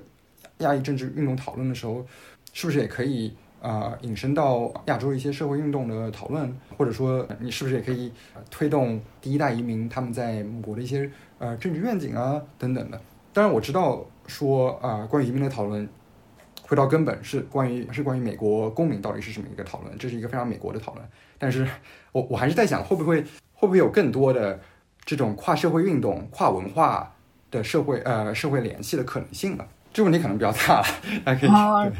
亚裔政治运动讨论的时候，是不是也可以啊引申到亚洲一些社会运动的讨论，或者说你是不是也可以推动第一代移民他们在美国的一些呃政治愿景啊等等的？当然我知道说啊关于移民的讨论，回到根本是关于是关于美国公民到底是什么一个讨论，这是一个非常美国的讨论。但是我我还是在想会不会会不会有更多的这种跨社会运动、跨文化的社会呃社会联系的可能性呢？这个问题可能比较大了，大家可以对。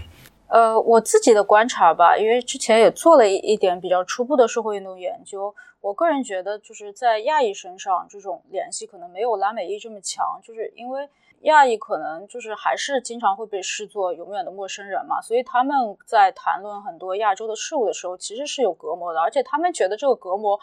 呃，我自己的观察吧，因为之前也做了一一点比较初步的社会运动研究，我个人觉得就是在亚裔身上这种联系可能没有拉美裔这么强，就是因为亚裔可能就是还是经常会被视作永远的陌生人嘛，所以他们在谈论很多亚洲的事物的时候，其实是有隔膜的，而且他们觉得这个隔膜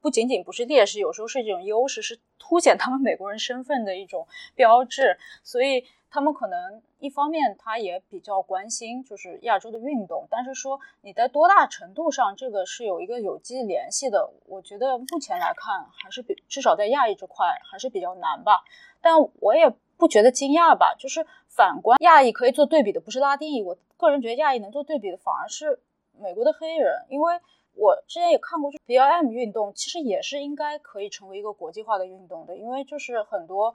不仅仅不是劣势，有时候是一种优势，是凸显他们美国人身份的一种标志，所以。他们可能一方面他也比较关心就是亚洲的运动，但是说你在多大程度上这个是有一个有机联系的，我觉得目前来看还是比至少在亚裔这块还是比较难吧。但我也不觉得惊讶吧，就是反观亚裔可以做对比的不是拉丁裔，我个人觉得亚裔能做对比的反而是美国的黑人，因为我之前也看过，就 BLM 运动其实也是应该可以成为一个国际化的运动的，因为就是很多。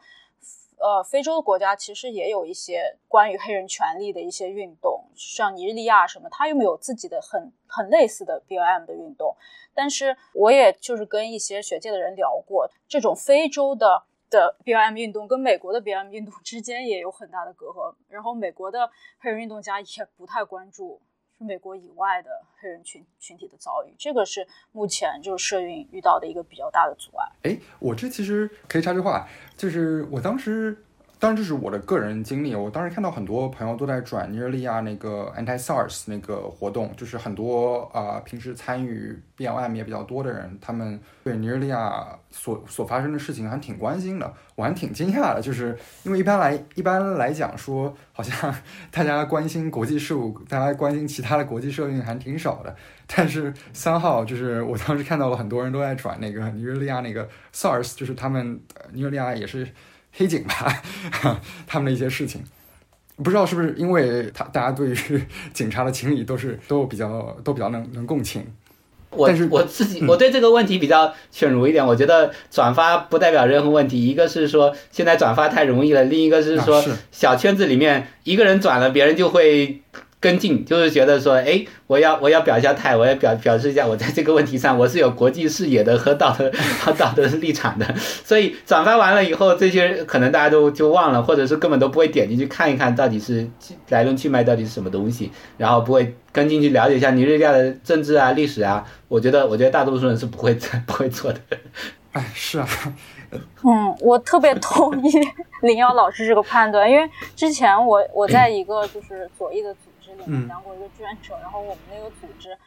呃，非洲的国家其实也有一些关于黑人权利的一些运动，像尼日利亚什么，它又没有自己的很很类似的 BLM 的运动。但是我也就是跟一些学界的人聊过，这种非洲的的 BLM 运动跟美国的 BLM 运动之间也有很大的隔阂。然后美国的黑人运动家也不太关注。美国以外的黑人群群体的遭遇，这个是目前就是社运遇到的一个比较大的阻碍。
哎，我这其实可以插句话，就是我当时。当然，这是我的个人经历。我当时看到很多朋友都在转尼日利亚那个 Anti SARS 那个活动，就是很多啊平时参与 BLM 也比较多的人，他们对尼日利亚所所发生的事情还挺关心的。我还挺惊讶的，就是因为一般来一般来讲说，好像 大家关心国际事务，大家关心其他的国际社运还挺少的。但是三号就是我当时看到了很多人都在转那个尼日利亚那个 SARS，就是他们尼日利亚也是。黑警吧，他们的一些事情，不知道是不是因为他大家对于警察的情理都是都比较都比较能能共情。
我我自己我对这个问题比较犬儒一点，我觉得转发不代表任何问题。一个是说现在转发太容易了，另一个是说小圈子里面一个人转了，别人就会。跟进就是觉得说，哎，我要我要表一下态，我要表表示一下，我在这个问题上我是有国际视野的和道德和 道德立场的。所以转发完了以后，这些可能大家都就忘了，或者是根本都不会点进去看一看到底是来龙去脉到底是什么东西，然后不会跟进去了解一下尼日利亚的政治啊、历史啊。我觉得，我觉得大多数人是不会 不会做的。
哎，是啊。
嗯，我特别同意 林瑶老师这个判断，因为之前我我在一个就是左翼的织里面当过一个志愿者，然后我们那个组织。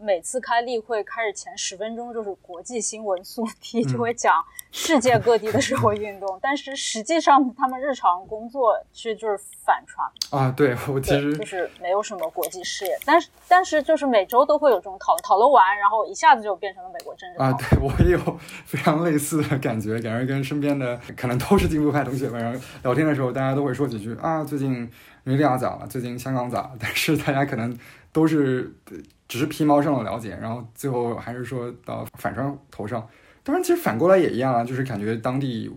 每次开例会开始前十分钟就是国际新闻速递，就会讲世界各地的社会运动，但是实际上他们日常工作其实就是反传
啊。对我其实
就是没有什么国际视野，但是但是就是每周都会有这种讨论，讨论完然后一下子就变成了美国政治
啊。对我也有 非常类似的感觉，感觉跟身边的可能都是进步派同学们，然后聊天的时候大家都会说几句啊，最近尼日利亚咋了？最近香港咋？但是大家可能都是。只是皮毛上的了解，然后最后还是说到反川头上。当然，其实反过来也一样啊，就是感觉当地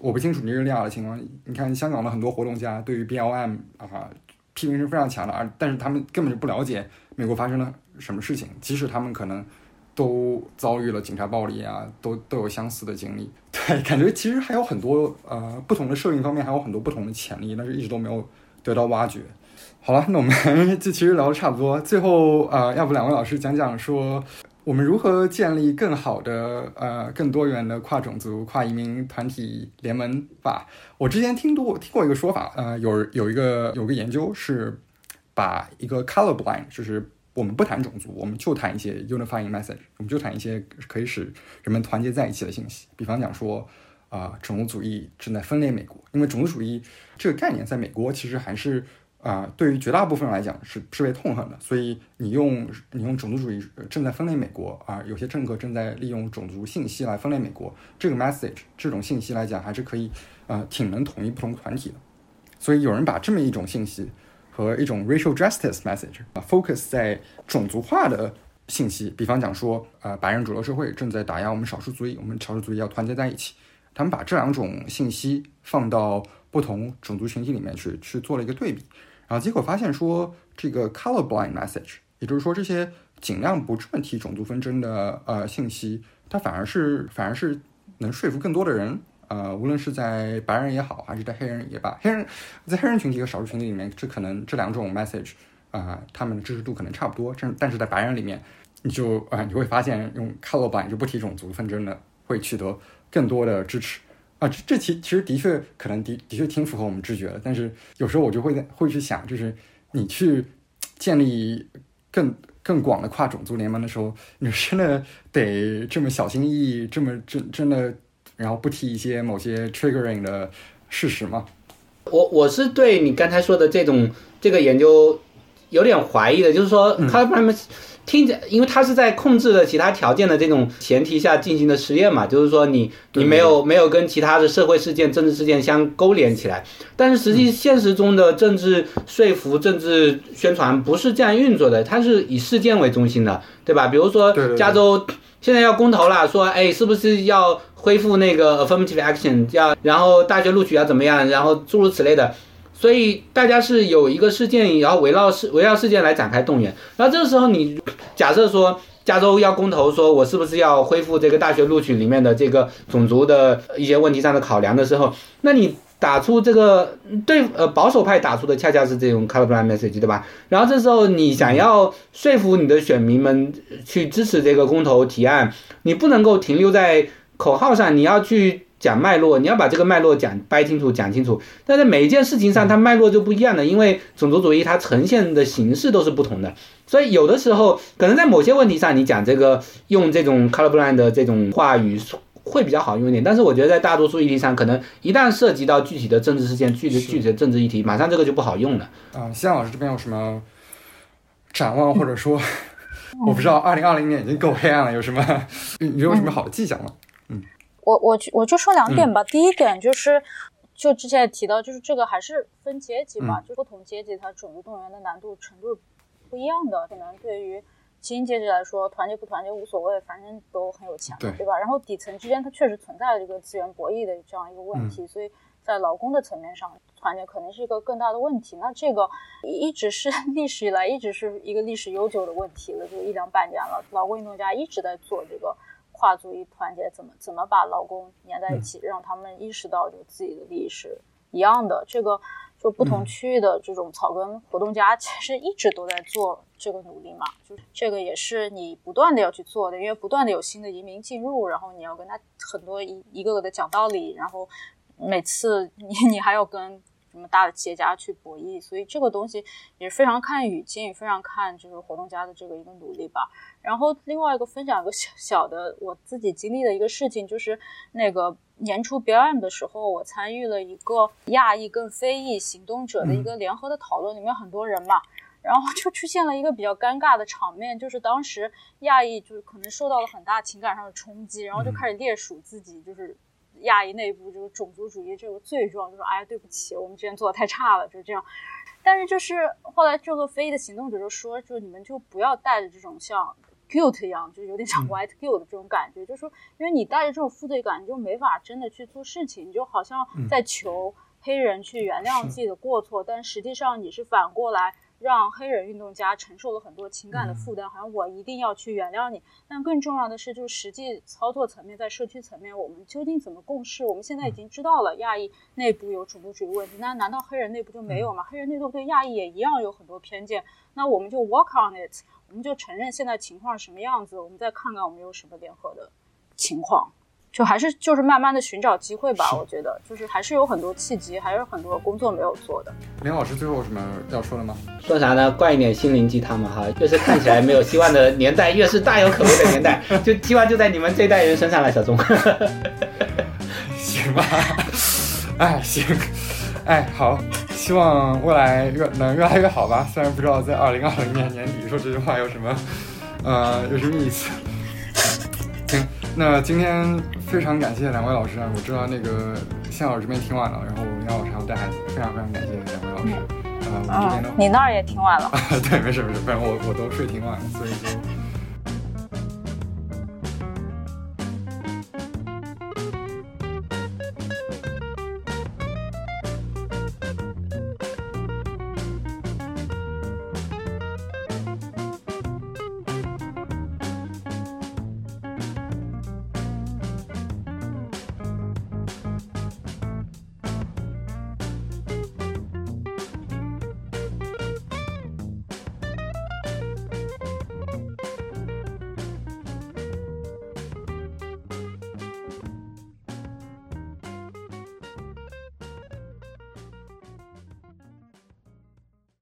我不清楚尼日利亚的情况。你看香港的很多活动家对于 BLM 啊批评是非常强的，而但是他们根本就不了解美国发生了什么事情，即使他们可能都遭遇了警察暴力啊，都都有相似的经历。对，感觉其实还有很多呃不同的摄影方面还有很多不同的潜力，但是一直都没有得到挖掘。好了，那我们这其实聊的差不多，最后呃，要不两位老师讲讲说我们如何建立更好的呃更多元的跨种族跨移民团体联盟吧？我之前听过听过一个说法，呃，有有一个有个研究是把一个 color blind，就是我们不谈种族，我们就谈一些 unifying message，我们就谈一些可以使人们团结在一起的信息，比方讲说啊，种族主义正在分裂美国，因为种族主义这个概念在美国其实还是。啊，对于绝大部分人来讲是是被痛恨的，所以你用你用种族主义正在分裂美国啊，有些政客正在利用种族信息来分裂美国，这个 message 这种信息来讲还是可以，呃，挺能统一不同团体的。所以有人把这么一种信息和一种 racial justice message 啊 focus 在种族化的信息，比方讲说，呃，白人主流社会正在打压我们少数族裔，我们少数族裔要团结在一起。他们把这两种信息放到不同种族群体里面去，去做了一个对比，然后结果发现说，这个 colorblind message，也就是说这些尽量不这么提种族纷争的呃信息，它反而是反而是能说服更多的人。呃，无论是在白人也好，还是在黑人也罢，黑人在黑人群体和少数群体里面，这可能这两种 message 啊，他们的支持度可能差不多。但但是在白人里面，你就啊，你会发现用 colorblind 就不提种族纷争的，会取得更多的支持啊。这这其其实的确可能的的确挺符合我们直觉的。但是有时候我就会在会去想，就是你去建立更更广的跨种族联盟的时候，你真的得这么小心翼翼，这么真真的。然后不提一些某些 triggering 的事实吗？
我我是对你刚才说的这种这个研究有点怀疑的，就是说他们听着，因为它是在控制了其他条件的这种前提下进行的实验嘛，就是说你你没有没有跟其他的社会事件、政治事件相勾连起来，但是实际现实中的政治说服、政治宣传不是这样运作的，它是以事件为中心的，对吧？比如说加州现在要公投了，说哎，是不是要？恢复那个 affirmative action，要然后大学录取要怎么样，然后诸如此类的，所以大家是有一个事件，然后围绕事围绕事件来展开动员。然后这个时候，你假设说加州要公投，说我是不是要恢复这个大学录取里面的这个种族的一些问题上的考量的时候，那你打出这个对呃保守派打出的恰恰是这种 colorblind message，对吧？然后这时候你想要说服你的选民们去支持这个公投提案，你不能够停留在。口号上你要去讲脉络，你要把这个脉络讲掰清楚、讲清楚。但在每一件事情上，它脉络就不一样的，因为种族主义它呈现的形式都是不同的。所以有的时候可能在某些问题上，你讲这个用这种 colorblind 的这种话语会比较好用一点。但是我觉得在大多数议题上，可能一旦涉及到具体的政治事件、具体具体的政治议题，马上这个就不好用了。
啊，西安老师这边有什么展望，或者说我不知道，二零二零年已经够黑暗了，有什么你有什么好的迹象吗？
我我我就说两点吧。第一点就是，就之前也提到，就是这个还是分阶级嘛，就不同阶级它种族动员的难度程度不一样的。可能对于精英阶级来说，团结不团结无所谓，反正都很有钱，对
对
吧？然后底层之间它确实存在这个资源博弈的这样一个问题，所以在劳工的层面上，团结肯定是一个更大的问题。那这个一直是 历史以来一直是一个历史悠久的问题了，就一两百年了，劳工运动家一直在做这个。跨族裔团结怎么怎么把劳工粘在一起，让他们意识到就自己的利益是一样的。这个就不同区域的这种草根活动家其实一直都在做这个努力嘛，就是这个也是你不断的要去做的，因为不断的有新的移民进入，然后你要跟他很多一一个个的讲道理，然后每次你你还要跟。什么大的企业家去博弈，所以这个东西也是非常看语境，也非常看就是活动家的这个一个努力吧。然后另外一个分享一个小小的我自己经历的一个事情，就是那个年初 BLM 的时候，我参与了一个亚裔跟非裔行动者的一个联合的讨论，里面很多人嘛，然后就出现了一个比较尴尬的场面，就是当时亚裔就是可能受到了很大情感上的冲击，然后就开始列数自己就是。亚裔内部这个种族主义这个罪状，就说哎，对不起，我们之前做的太差了，就是这样。但是就是后来这个非裔的行动者就说，就你们就不要带着这种像 guilt 一样，就是有点像 white guilt 的这种感觉，就是说，因为你带着这种负罪感，你就没法真的去做事情，你就好像在求黑人去原谅自己的过错，但实际上你是反过来。让黑人运动家承受了很多情感的负担，好像我一定要去原谅你。但更重要的是，就是实际操作层面，在社区层面，我们究竟怎么共事？我们现在已经知道了亚裔内部有种族主义问题，那难道黑人内部就没有吗？黑人内部对亚裔也一样有很多偏见。那我们就 work on it，我们就承认现在情况是什么样子，我们再看看我们有什么联合的情况。就还是就是慢慢的寻找机会吧，我觉得就是还是有很多契机，还有很多工作没有做的。
林老师最后有什么要说的吗？
说啥呢？灌一点心灵鸡汤嘛哈，越是看起来没有希望的年代，越是大有可为的年代，就希望就在你们这代人身上了，小钟。
行吧，哎行，哎好，希望未来越能越来越好吧。虽然不知道在二零二零年年底说这句话有什么，呃，有什么意思。行，那今天非常感谢两位老师啊！我知道那个向老师这边挺晚了，然后杨老师还要带孩子，非常非常感谢两位老师。呃，我们这边的
你那儿也挺晚了。
对，没事没事，反正我我都睡挺晚的，所以就。